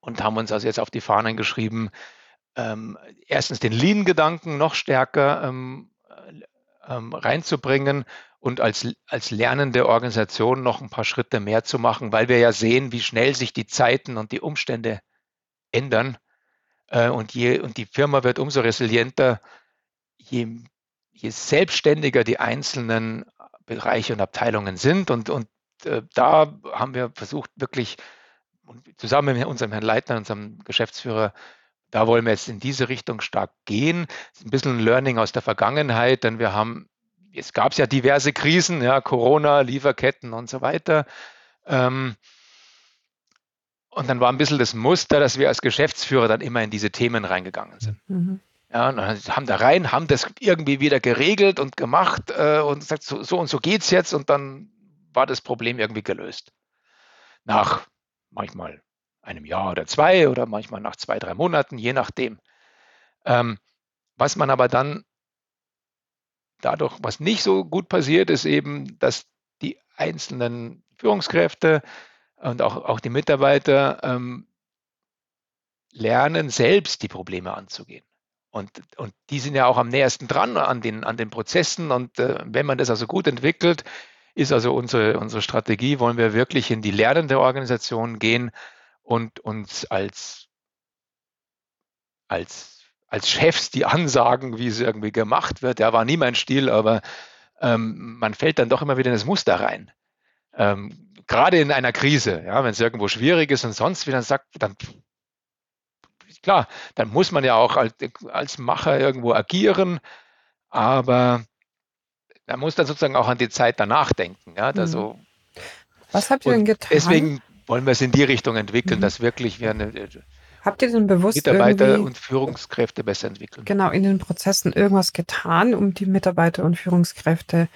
und haben uns also jetzt auf die Fahnen geschrieben, ähm, erstens den Lean-Gedanken noch stärker ähm, ähm, reinzubringen und als, als lernende Organisation noch ein paar Schritte mehr zu machen, weil wir ja sehen, wie schnell sich die Zeiten und die Umstände ändern. Äh, und, je, und die Firma wird umso resilienter, je, je selbstständiger die einzelnen Bereiche und Abteilungen sind. Und, und äh, da haben wir versucht, wirklich zusammen mit unserem Herrn Leitner, unserem Geschäftsführer, da wollen wir jetzt in diese Richtung stark gehen. Das ist ein bisschen ein Learning aus der Vergangenheit, denn wir haben, es gab ja diverse Krisen, ja, Corona, Lieferketten und so weiter. Ähm, und dann war ein bisschen das Muster, dass wir als Geschäftsführer dann immer in diese Themen reingegangen sind. Mhm. Ja, und haben da rein, haben das irgendwie wieder geregelt und gemacht äh, und gesagt, so, so und so geht's jetzt und dann war das Problem irgendwie gelöst. Nach manchmal einem Jahr oder zwei oder manchmal nach zwei, drei Monaten, je nachdem. Ähm, was man aber dann dadurch, was nicht so gut passiert, ist eben, dass die einzelnen Führungskräfte und auch, auch die Mitarbeiter ähm, lernen, selbst die Probleme anzugehen. Und, und die sind ja auch am nähersten dran an den, an den Prozessen. Und äh, wenn man das also gut entwickelt, ist also unsere, unsere Strategie, wollen wir wirklich in die lernende Organisation gehen und uns als, als, als Chefs die ansagen, wie es irgendwie gemacht wird. Ja, war nie mein Stil, aber ähm, man fällt dann doch immer wieder in das Muster rein. Ähm, gerade in einer Krise, ja, wenn es irgendwo schwierig ist und sonst wie, dann sagt, dann klar, dann muss man ja auch als, als Macher irgendwo agieren, aber man muss dann sozusagen auch an die Zeit danach denken. Ja, also, mhm. Was habt ihr denn getan? Deswegen wollen wir es in die Richtung entwickeln, mhm. dass wirklich wir eine, Habt ihr denn bewusst Mitarbeiter und Führungskräfte besser entwickeln? Genau, in den Prozessen irgendwas getan, um die Mitarbeiter und Führungskräfte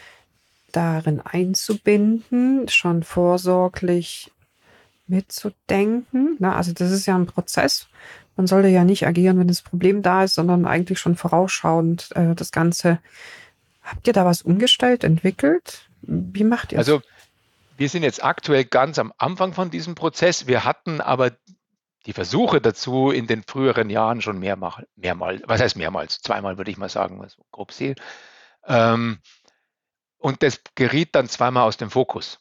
darin einzubinden, schon vorsorglich mitzudenken. Na, also das ist ja ein Prozess. Man sollte ja nicht agieren, wenn das Problem da ist, sondern eigentlich schon vorausschauend äh, das Ganze. Habt ihr da was umgestellt, entwickelt? Wie macht ihr das? Also wir sind jetzt aktuell ganz am Anfang von diesem Prozess. Wir hatten aber die Versuche dazu in den früheren Jahren schon mehrmals, mehrmals was heißt mehrmals? Zweimal würde ich mal sagen, was grob sehe. Ähm, und das geriet dann zweimal aus dem Fokus.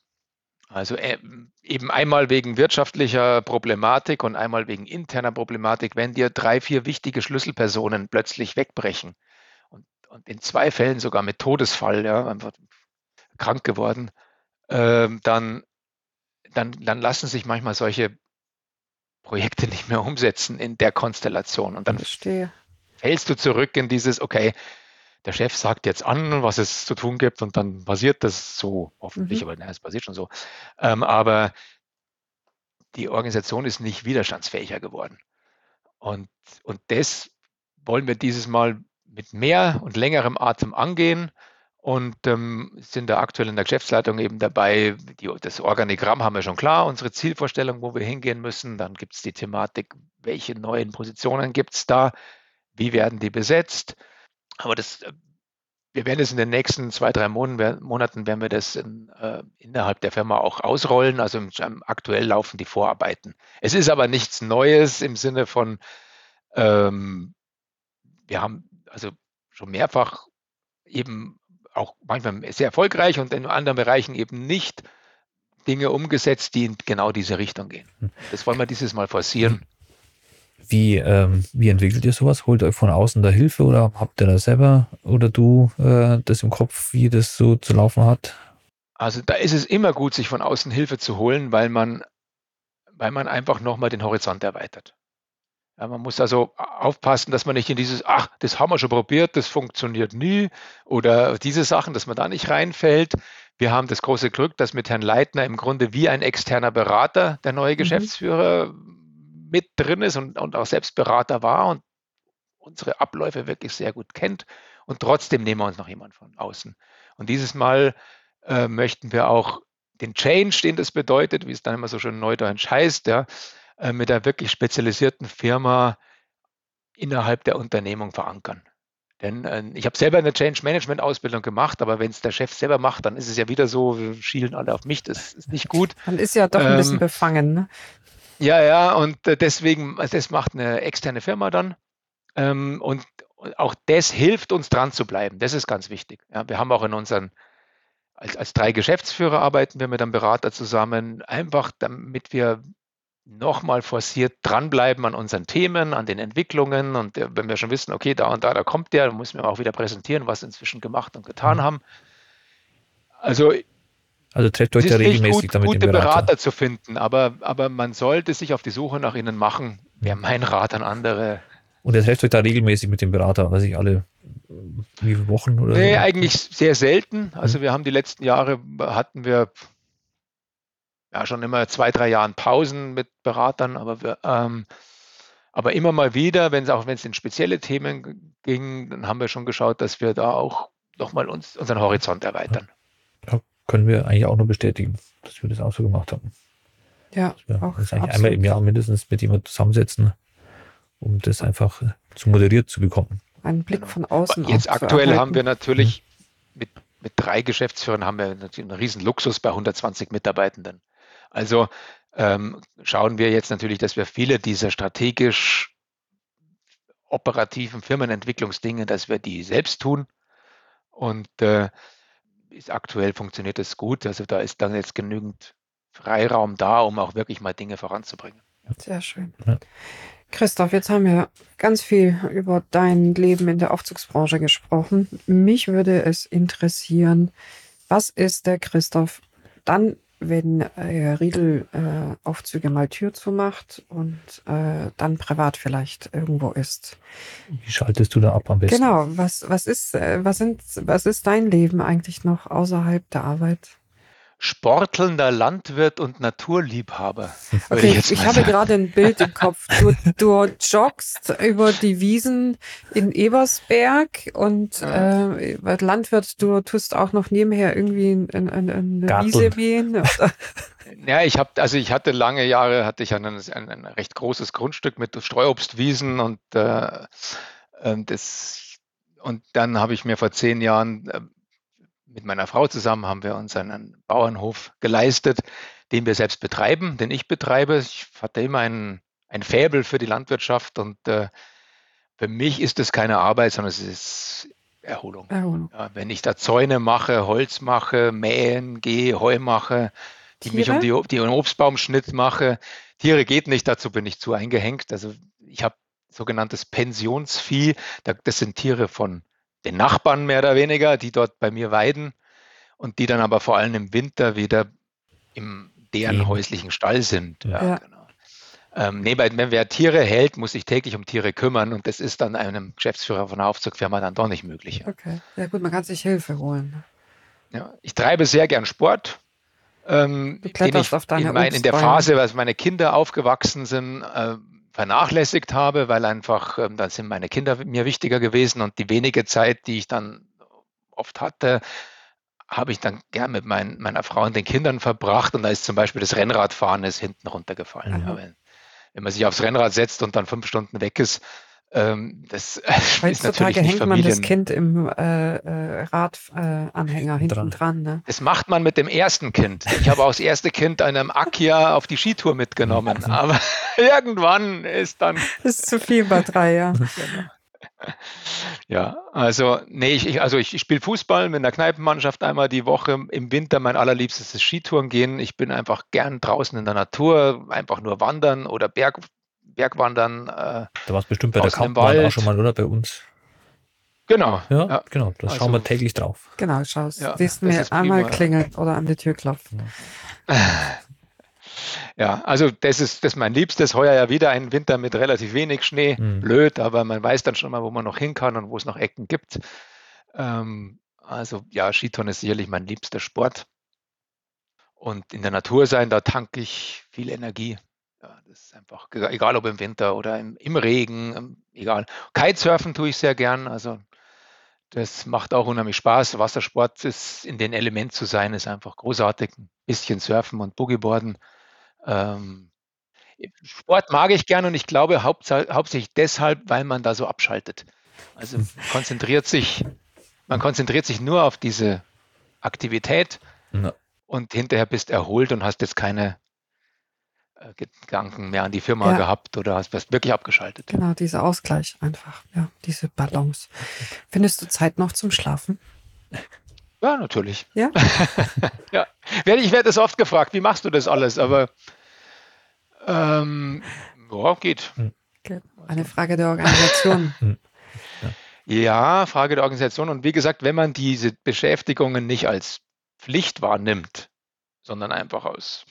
Also äh, eben einmal wegen wirtschaftlicher Problematik und einmal wegen interner Problematik, wenn dir drei, vier wichtige Schlüsselpersonen plötzlich wegbrechen und, und in zwei Fällen sogar mit Todesfall, ja, einfach krank geworden, äh, dann, dann, dann lassen sich manchmal solche Projekte nicht mehr umsetzen in der Konstellation. Und dann Verstehe. fällst du zurück in dieses, okay, der Chef sagt jetzt an, was es zu tun gibt und dann passiert das so, hoffentlich, mhm. aber nein, es passiert schon so. Ähm, aber die Organisation ist nicht widerstandsfähiger geworden. Und, und das wollen wir dieses Mal mit mehr und längerem Atem angehen und ähm, sind da aktuell in der Geschäftsleitung eben dabei. Die, das Organigramm haben wir schon klar, unsere Zielvorstellung, wo wir hingehen müssen. Dann gibt es die Thematik, welche neuen Positionen gibt es da, wie werden die besetzt aber das, äh, wir werden es in den nächsten zwei, drei Monaten, Monaten werden wir das in, äh, innerhalb der Firma auch ausrollen. Also ähm, aktuell laufen die Vorarbeiten. Es ist aber nichts Neues im Sinne von, ähm, wir haben also schon mehrfach eben auch manchmal sehr erfolgreich und in anderen Bereichen eben nicht Dinge umgesetzt, die in genau diese Richtung gehen. Hm. Das wollen wir dieses Mal forcieren. Wie, ähm, wie entwickelt ihr sowas? Holt ihr euch von außen da Hilfe oder habt ihr da selber oder du äh, das im Kopf, wie das so zu laufen hat? Also da ist es immer gut, sich von außen Hilfe zu holen, weil man, weil man einfach nochmal den Horizont erweitert. Ja, man muss also aufpassen, dass man nicht in dieses, ach, das haben wir schon probiert, das funktioniert nie oder diese Sachen, dass man da nicht reinfällt. Wir haben das große Glück, dass mit Herrn Leitner im Grunde wie ein externer Berater der neue mhm. Geschäftsführer mit drin ist und, und auch selbst Berater war und unsere Abläufe wirklich sehr gut kennt. Und trotzdem nehmen wir uns noch jemand von außen. Und dieses Mal äh, möchten wir auch den Change, den das bedeutet, wie es dann immer so schön neudeutsch heißt, ja, äh, mit einer wirklich spezialisierten Firma innerhalb der Unternehmung verankern. Denn äh, ich habe selber eine Change Management Ausbildung gemacht, aber wenn es der Chef selber macht, dann ist es ja wieder so, wir schielen alle auf mich, das ist nicht gut. Man ist ja doch ein bisschen ähm, befangen. Ne? Ja, ja, und äh, deswegen, also das macht eine externe Firma dann. Ähm, und auch das hilft uns dran zu bleiben. Das ist ganz wichtig. Ja, wir haben auch in unseren, als, als drei Geschäftsführer arbeiten wir mit einem Berater zusammen, einfach damit wir nochmal forciert dranbleiben an unseren Themen, an den Entwicklungen. Und wenn wir schon wissen, okay, da und da, da kommt der, dann müssen wir auch wieder präsentieren, was wir inzwischen gemacht und getan mhm. haben. Also also trefft euch da regelmäßig gut, damit gute Berater. Berater zu finden, aber, aber man sollte sich auf die Suche nach ihnen machen. Wäre mein Rat an andere. Und ihr trefft euch da regelmäßig mit dem Berater, weiß ich, alle wie viele Wochen oder Nee, so? eigentlich sehr selten. Also mhm. wir haben die letzten Jahre hatten wir ja schon immer zwei, drei Jahren Pausen mit Beratern, aber wir, ähm, Aber immer mal wieder, wenn es auch wenn es in spezielle Themen ging, dann haben wir schon geschaut, dass wir da auch nochmal uns, unseren Horizont erweitern. Ja, können wir eigentlich auch nur bestätigen, dass wir das auch so gemacht haben. Ja, Ja, auch das ist eigentlich einmal im Jahr mindestens mit jemandem zusammensetzen, um das einfach äh, zu moderiert zu bekommen. Einen Blick von außen. Jetzt aktuell haben wir natürlich mit, mit drei Geschäftsführern haben wir natürlich einen riesen Luxus bei 120 Mitarbeitenden. Also ähm, schauen wir jetzt natürlich, dass wir viele dieser strategisch operativen Firmenentwicklungsdinge, dass wir die selbst tun. Und äh, ist aktuell funktioniert das gut. Also da ist dann jetzt genügend Freiraum da, um auch wirklich mal Dinge voranzubringen. Sehr schön. Ja. Christoph, jetzt haben wir ganz viel über dein Leben in der Aufzugsbranche gesprochen. Mich würde es interessieren, was ist der Christoph dann, wenn äh, Riedel äh, Aufzüge mal Tür zumacht und äh, dann privat vielleicht irgendwo ist? Wie schaltest du da ab am besten? Genau, was, was, ist, äh, was, sind, was ist dein Leben eigentlich noch außerhalb der Arbeit? Sportelnder Landwirt und Naturliebhaber. Okay, ich, mal habe gerade ein Bild im Kopf. Du, du joggst über die Wiesen in Ebersberg und äh, als Landwirt, du tust auch noch nebenher irgendwie ein, ein, ein, eine Garteln. Wiese mähen. Ja, ich habe, also ich hatte lange Jahre, hatte ich ein, ein, ein recht großes Grundstück mit Streuobstwiesen und äh, ähm, das und dann habe ich mir vor zehn Jahren äh, mit meiner Frau zusammen haben wir uns einen Bauernhof geleistet, den wir selbst betreiben, den ich betreibe. Ich hatte immer ein, ein Faible für die Landwirtschaft und äh, für mich ist es keine Arbeit, sondern es ist Erholung. Erholung. Ja, wenn ich da Zäune mache, Holz mache, mähen gehe, Heu mache, die mich um die, die den Obstbaumschnitt mache. Tiere geht nicht, dazu bin ich zu eingehängt. Also ich habe sogenanntes Pensionsvieh. Da- Das sind Tiere von den Nachbarn mehr oder weniger, die dort bei mir weiden und die dann aber vor allem im Winter wieder im deren Gehen. häuslichen Stall sind. Ja, Ja. Genau. Ähm, nee, wenn wer Tiere hält, muss sich täglich um Tiere kümmern und das ist dann einem Geschäftsführer von einer Aufzugfirma dann doch nicht möglich. Ja. Okay. Ja gut, man kann sich Hilfe holen. Ja, ich treibe sehr gern Sport. Ähm, Du kletterst ich auf deine in, mein, in der. Phase, als meine Kinder aufgewachsen sind, äh, vernachlässigt habe, weil einfach, ähm, dann sind meine Kinder mir wichtiger gewesen und die wenige Zeit, die ich dann oft hatte, habe ich dann gern mit mein, meiner Frau und den Kindern verbracht und da ist zum Beispiel das Rennradfahren ist hinten runtergefallen. Mhm. Ja, wenn, wenn man sich aufs Rennrad setzt und dann fünf Stunden weg ist, ähm, das ist natürlich Heutzutage nicht hängt man das Familien. Kind im äh, äh, Radanhänger äh, Anhänger hinten Dran. dran. Ne? Das macht man mit dem ersten Kind. Ich habe auch das erste Kind einem Akia auf die Skitour mitgenommen. Aber irgendwann ist dann, Das ist zu viel bei drei, ja. ja, also, nee, ich, ich, also ich, ich spiele Fußball mit einer Kneipenmannschaft einmal die Woche. Im Winter mein allerliebstes ist Skitouren gehen. Ich bin einfach gern draußen in der Natur, einfach nur wandern oder Berg, Bergwandern. Äh, Da war es bestimmt bei der Kampfbahn auch schon mal, oder? Bei uns. genau. Ja, Ja. genau. Da Also- schauen wir täglich drauf. Genau, schaust. Ja, Siehst das mir ist einmal prima, ja. klingeln oder an die Tür klopfen. Ja, also das ist, das ist mein Liebstes. Heuer ja wieder ein Winter mit relativ wenig Schnee. Mhm. Blöd, aber man weiß dann schon mal, wo man noch hin kann und wo es noch Ecken gibt. Ähm, also ja, Skitouren ist sicherlich mein liebster Sport. Und in der Natur sein, da tanke ich viel Energie. Ja, das ist einfach, ega- egal ob im Winter oder im, im Regen, ähm, egal. Kitesurfen tue ich sehr gern. Also das macht auch unheimlich Spaß. Wassersport ist in den Element zu sein, ist einfach großartig. Ein bisschen Surfen und Boogieboarden. Ähm, Sport mag ich gern und ich glaube hauptsächlich deshalb, weil man da so abschaltet. Also man konzentriert sich, man konzentriert sich nur auf diese Aktivität Ja. und hinterher bist erholt und hast jetzt keine äh, Gedanken mehr an die Firma Ja. gehabt oder hast, hast wirklich abgeschaltet. Genau, dieser Ausgleich einfach. Ja, diese Balance. Findest du Zeit noch zum Schlafen? Ja, natürlich. Ja? ja. Ich werde das oft gefragt, wie machst du das alles? Aber ähm, ja, geht. Okay. Eine Frage der Organisation. Ja, Frage der Organisation. Und wie gesagt, wenn man diese Beschäftigungen nicht als Pflicht wahrnimmt, sondern einfach aus,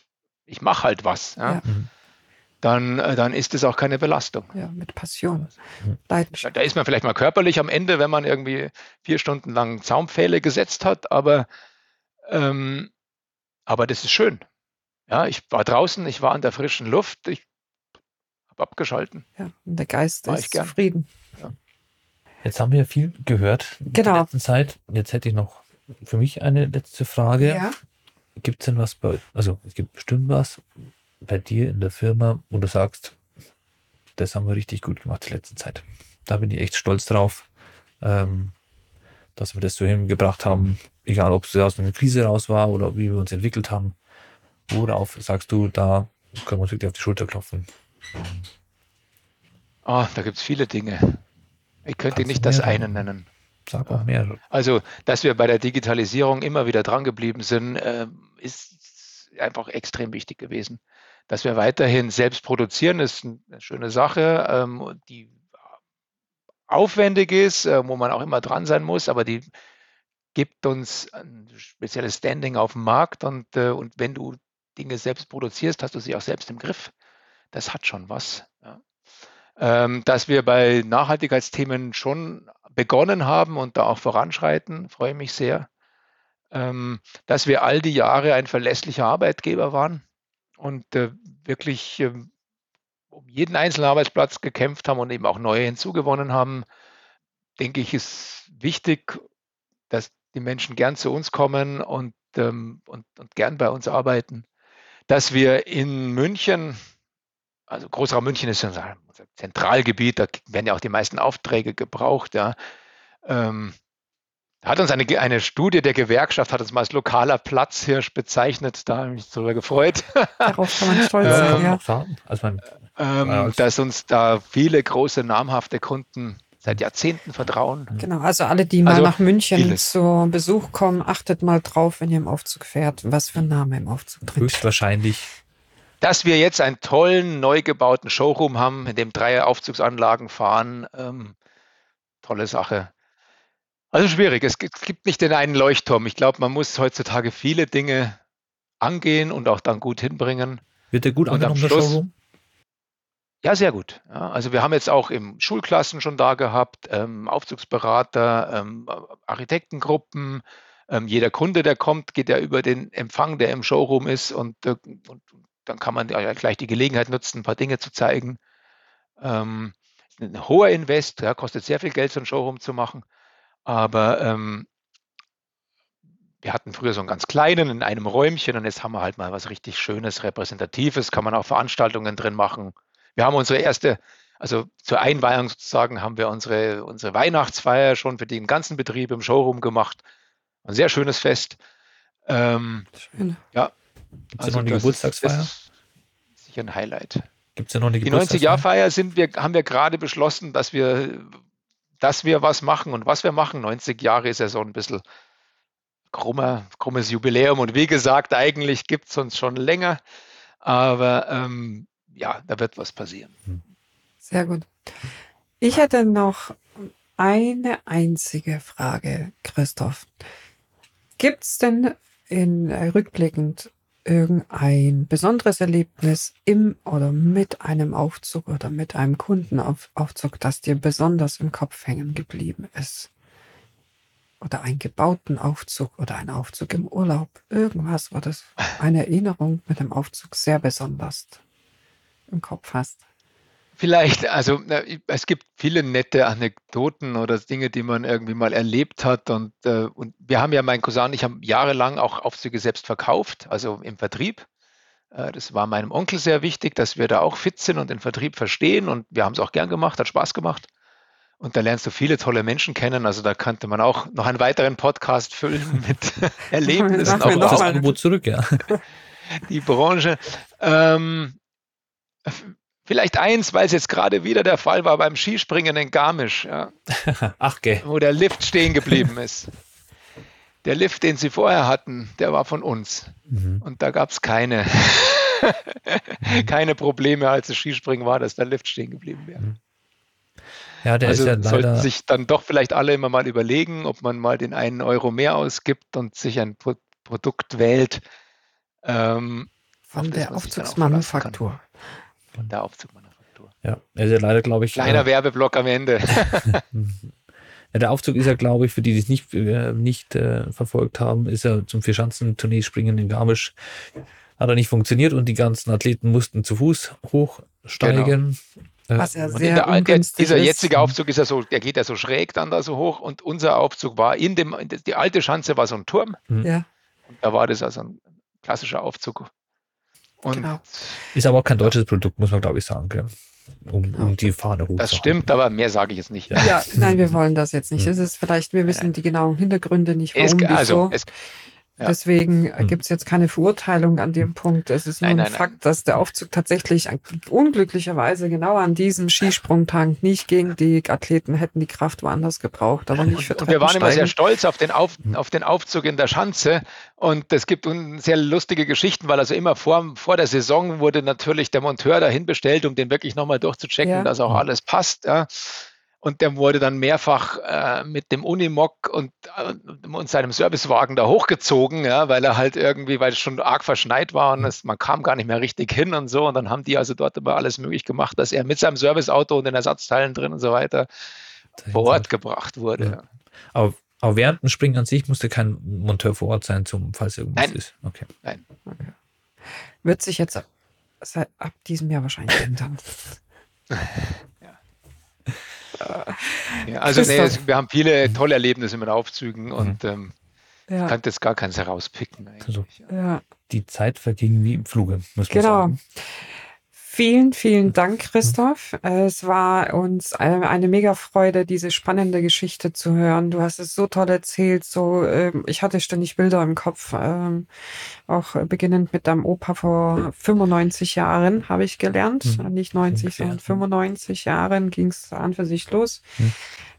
ich mache halt was, ja, Ja. Mhm. dann, äh, dann ist es auch keine Belastung. Ja, mit Passion. Da, Leidenschaft. da ist man vielleicht mal körperlich am Ende, wenn man irgendwie vier Stunden lang Zaumpfähle gesetzt hat, aber, ähm, aber das ist schön. Ja, ich war draußen, ich war an der frischen Luft, ich habe abgeschalten. Ja, und der Geist ich ist zufrieden. Jetzt haben wir viel gehört in Genau. der letzten Zeit. Jetzt hätte ich noch für mich eine letzte Frage. Ja. Gibt es denn was bei, also es gibt bestimmt was bei dir in der Firma, wo du sagst, das haben wir richtig gut gemacht die letzte Zeit. Da bin ich echt stolz drauf, ähm, dass wir das so hingebracht haben, egal ob es aus einer Krise raus war oder wie wir uns entwickelt haben. Worauf sagst du, da können wir uns wirklich auf die Schulter klopfen? Ah, da gibt es viele Dinge. Ich könnte Kannst nicht das eine nennen. Sag auch mehr. Also, dass wir bei der Digitalisierung immer wieder dran geblieben sind, ähm, ist einfach extrem wichtig gewesen. Dass wir weiterhin selbst produzieren, ist eine schöne Sache, ähm, die aufwendig ist, äh, wo man auch immer dran sein muss, aber die gibt uns ein spezielles Standing auf dem Markt und, äh, und wenn du Dinge selbst produzierst, hast du sie auch selbst im Griff. Das hat schon was. Ja. Ähm, dass wir bei Nachhaltigkeitsthemen schon begonnen haben und da auch voranschreiten, freue mich sehr. Ähm, dass wir all die Jahre ein verlässlicher Arbeitgeber waren und äh, wirklich ähm, um jeden einzelnen Arbeitsplatz gekämpft haben und eben auch neue hinzugewonnen haben, denke ich, ist wichtig, dass die Menschen gern zu uns kommen und, ähm, und, und gern bei uns arbeiten. Dass wir in München, also Großraum München ist ja unser Zentralgebiet, da werden ja auch die meisten Aufträge gebraucht. Ja. Ähm, hat uns eine, eine Studie der Gewerkschaft, hat uns mal als lokaler Platzhirsch bezeichnet, da habe ich mich darüber gefreut. Darauf kann man stolz Ähm, sein, ja. Also man, ähm, als- dass uns da viele große namhafte Kunden seit Jahrzehnten vertrauen. Genau, also alle, die mal Also nach München vieles. zu Besuch kommen, achtet mal drauf, wenn ihr im Aufzug fährt, was für ein Name im Aufzug drin steht. höchstwahrscheinlich Dass wir jetzt einen tollen, neu gebauten Showroom haben, in dem drei Aufzugsanlagen fahren, ähm, tolle Sache. Also schwierig, es gibt nicht den einen Leuchtturm. Ich glaube, man muss heutzutage viele Dinge angehen und auch dann gut hinbringen. wird der gut Und angenommen, der Schluss- Showroom. Ja, sehr gut. Ja, also wir haben jetzt auch im Schulklassen schon da gehabt, ähm, Aufzugsberater, ähm, Architektengruppen. Ähm, jeder Kunde, der kommt, geht ja über den Empfang, der im Showroom ist und, äh, und dann kann man ja gleich die Gelegenheit nutzen, ein paar Dinge zu zeigen. Ähm, ein hoher Invest, ja, kostet sehr viel Geld, so ein Showroom zu machen. Aber ähm, wir hatten früher so einen ganz kleinen in einem Räumchen und jetzt haben wir halt mal was richtig Schönes, Repräsentatives, kann man auch Veranstaltungen drin machen. Wir haben unsere erste, also zur Einweihung sozusagen, haben wir unsere, unsere Weihnachtsfeier schon für den ganzen Betrieb im Showroom gemacht. Ein sehr schönes Fest. Ähm, Schön. Gibt es ja noch eine Geburtstagsfeier? Sicher ein Highlight. Gibt es ja noch eine Die Geburtstagsfeier? 90-Jahr-Feier sind wir, haben wir gerade beschlossen, dass wir, dass wir was machen und was wir machen. 90 Jahre ist ja so ein bisschen krummer, krummes Jubiläum und wie gesagt, eigentlich gibt es uns schon länger, aber ähm, ja, da wird was passieren. Sehr gut. Ich hätte noch eine einzige Frage, Christoph. Gibt es denn in äh, rückblickend irgendein besonderes Erlebnis im oder mit einem Aufzug oder mit einem Kundenaufzug, das dir besonders im Kopf hängen geblieben ist? Oder einen gebauten Aufzug oder ein Aufzug im Urlaub? Irgendwas, wo das eine Erinnerung mit dem Aufzug sehr besonders im Kopf hast. Vielleicht, also es gibt viele nette Anekdoten oder Dinge, die man irgendwie mal erlebt hat. Und, äh, und wir haben ja, mein Cousin und ich haben jahrelang auch Aufzüge selbst verkauft, also im Vertrieb. Äh, das war meinem Onkel sehr wichtig, dass wir da auch fit sind und den Vertrieb verstehen. Und wir haben es auch gern gemacht, hat Spaß gemacht. Und da lernst du viele tolle Menschen kennen. Also da könnte man auch noch einen weiteren Podcast füllen mit Erlebnissen, auch das. Angebot zurück, ja. die Branche. Ähm, vielleicht eins, weil es jetzt gerade wieder der Fall war beim Skispringen in Garmisch, ja, Ach, gell. wo der Lift stehen geblieben ist. Der Lift, den sie vorher hatten, der war von uns. Mhm. Und da gab es keine, keine Probleme, als das Skispringen war, dass der Lift stehen geblieben wäre. Ja, der also ist ja sollten leider. sich dann doch vielleicht alle immer mal überlegen, ob man mal den einen Euro mehr ausgibt und sich ein Pro Produkt wählt. Ähm, Von der Aufzugsmanufaktur. Von der Aufzugmanufaktur. Ja, er ist ja leider, glaube ich. Kleiner äh, Werbeblock am Ende. Ja, der Aufzug ist ja, glaube ich, für die, die es nicht, äh, nicht äh, verfolgt haben, ist ja zum Vierschanzentournee springen in Garmisch. Hat er nicht funktioniert und die ganzen Athleten mussten zu Fuß hoch steigen. Äh, Was ja sehr der, der, ungünstig dieser ist. jetzige Aufzug ist ja so, der geht ja so schräg dann da so hoch und unser Aufzug war in dem, die alte Schanze war so ein Turm Ja, und da war das also ein klassischer Aufzug. Und Genau. Ist aber auch kein deutsches Produkt, muss man glaube ich sagen. Gell? Um, um die Fahne hoch. das stimmt, aber mehr sage ich jetzt nicht. ja, nein, wir wollen das jetzt nicht. Hm. Es ist vielleicht, wir wissen die genauen Hintergründe nicht, Es, warum, also, wieso. es, ja. Deswegen Hm. gibt es jetzt keine Verurteilung an dem Punkt. Es ist nur Nein, ein nein, nein. Fakt, dass der Aufzug tatsächlich unglücklicherweise genau an diesem Skisprungtank nicht ging. Die Athleten hätten die Kraft woanders gebraucht, aber nicht für Und wir waren immer sehr stolz auf den, auf, auf den Aufzug in der Schanze. Und es gibt sehr lustige Geschichten, weil also immer vor, vor der Saison wurde natürlich der Monteur dahin bestellt, um den wirklich nochmal durchzuchecken, Ja. dass auch alles passt. Ja. Und der wurde dann mehrfach äh, mit dem Unimog und, äh, und seinem Servicewagen da hochgezogen, ja, weil er halt irgendwie, weil es schon arg verschneit war und es, man kam gar nicht mehr richtig hin und so. Und dann haben die also dort aber alles möglich gemacht, dass er mit seinem Serviceauto und den Ersatzteilen drin und so weiter vor Ort gebracht wurde. Ja. Aber, aber während dem Springen an sich musste kein Monteur vor Ort sein, zum, falls irgendwas Nein. ist. Okay. Wird sich jetzt seit, ab diesem Jahr wahrscheinlich ändern. Ja, also nee, es, wir haben viele tolle Erlebnisse mit Aufzügen und ähm, Ja, kann jetzt gar keins herauspicken. Also, ja. die Zeit verging wie im Fluge, muss man Genau. sagen. Vielen, vielen Dank, Christoph. Es war uns eine eine mega Freude, diese spannende Geschichte zu hören. Du hast es so toll erzählt. So, ähm, ich hatte ständig Bilder im Kopf. Ähm, auch äh, beginnend mit deinem Opa vor 95 Jahren habe ich gelernt. Mhm. Nicht 90, Ungefähr, sondern mhm. 95 Jahren ging es an für sich los. Mhm.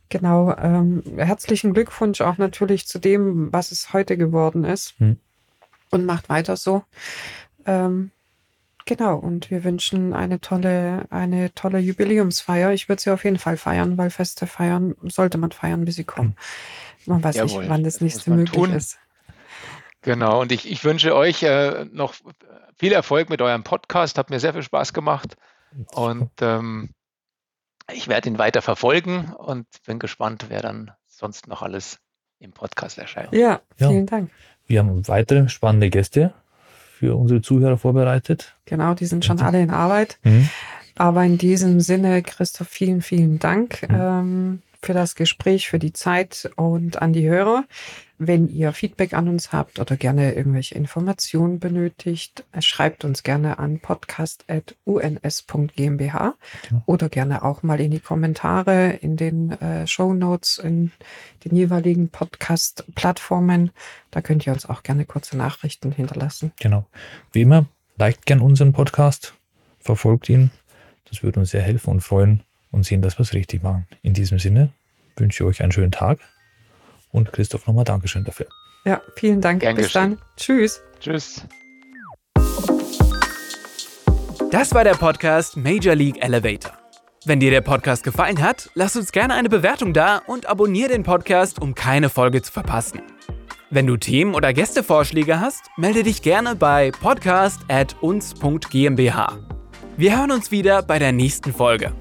Genau. Ähm, herzlichen Glückwunsch auch natürlich zu dem, was es heute geworden ist. Mhm. Und macht weiter so. Ähm, Genau, und wir wünschen eine tolle, eine tolle Jubiläumsfeier. Ich würde sie auf jeden Fall feiern, weil Feste feiern sollte man feiern, wie sie kommen. Man weiß Jawohl, nicht, wann das nächste möglich tun. ist. Genau, und ich, ich wünsche euch äh, noch viel Erfolg mit eurem Podcast. Hat mir sehr viel Spaß gemacht und ähm, ich werde ihn weiter verfolgen und bin gespannt, wer dann sonst noch alles im Podcast erscheint. Ja, Ja. vielen Dank. Wir haben weitere spannende Gäste für unsere Zuhörer vorbereitet. Genau, die sind schon alle in Arbeit. Mhm. Aber in diesem Sinne, Christoph, vielen, vielen Dank Mhm. ähm, für das Gespräch, für die Zeit und an die Hörer. Wenn ihr Feedback an uns habt oder gerne irgendwelche Informationen benötigt, schreibt uns gerne an podcast.uns.gmbh Genau. oder gerne auch mal in die Kommentare in den äh, Show Notes in den jeweiligen Podcast-Plattformen. Da könnt ihr uns auch gerne kurze Nachrichten hinterlassen. Genau. Wie immer, liked gern unseren Podcast, verfolgt ihn. Das würde uns sehr helfen und freuen und sehen, dass wir es richtig machen. In diesem Sinne wünsche ich euch einen schönen Tag und Christoph nochmal Dankeschön dafür. Ja, vielen Dank. Gern Bis geschehen. dann. Tschüss. Tschüss. Das war der Podcast Major League Elevator. Wenn dir der Podcast gefallen hat, lass uns gerne eine Bewertung da und abonniere den Podcast, um keine Folge zu verpassen. Wenn du Themen oder Gästevorschläge hast, melde dich gerne bei podcast@uns.gmbh. Wir hören uns wieder bei der nächsten Folge.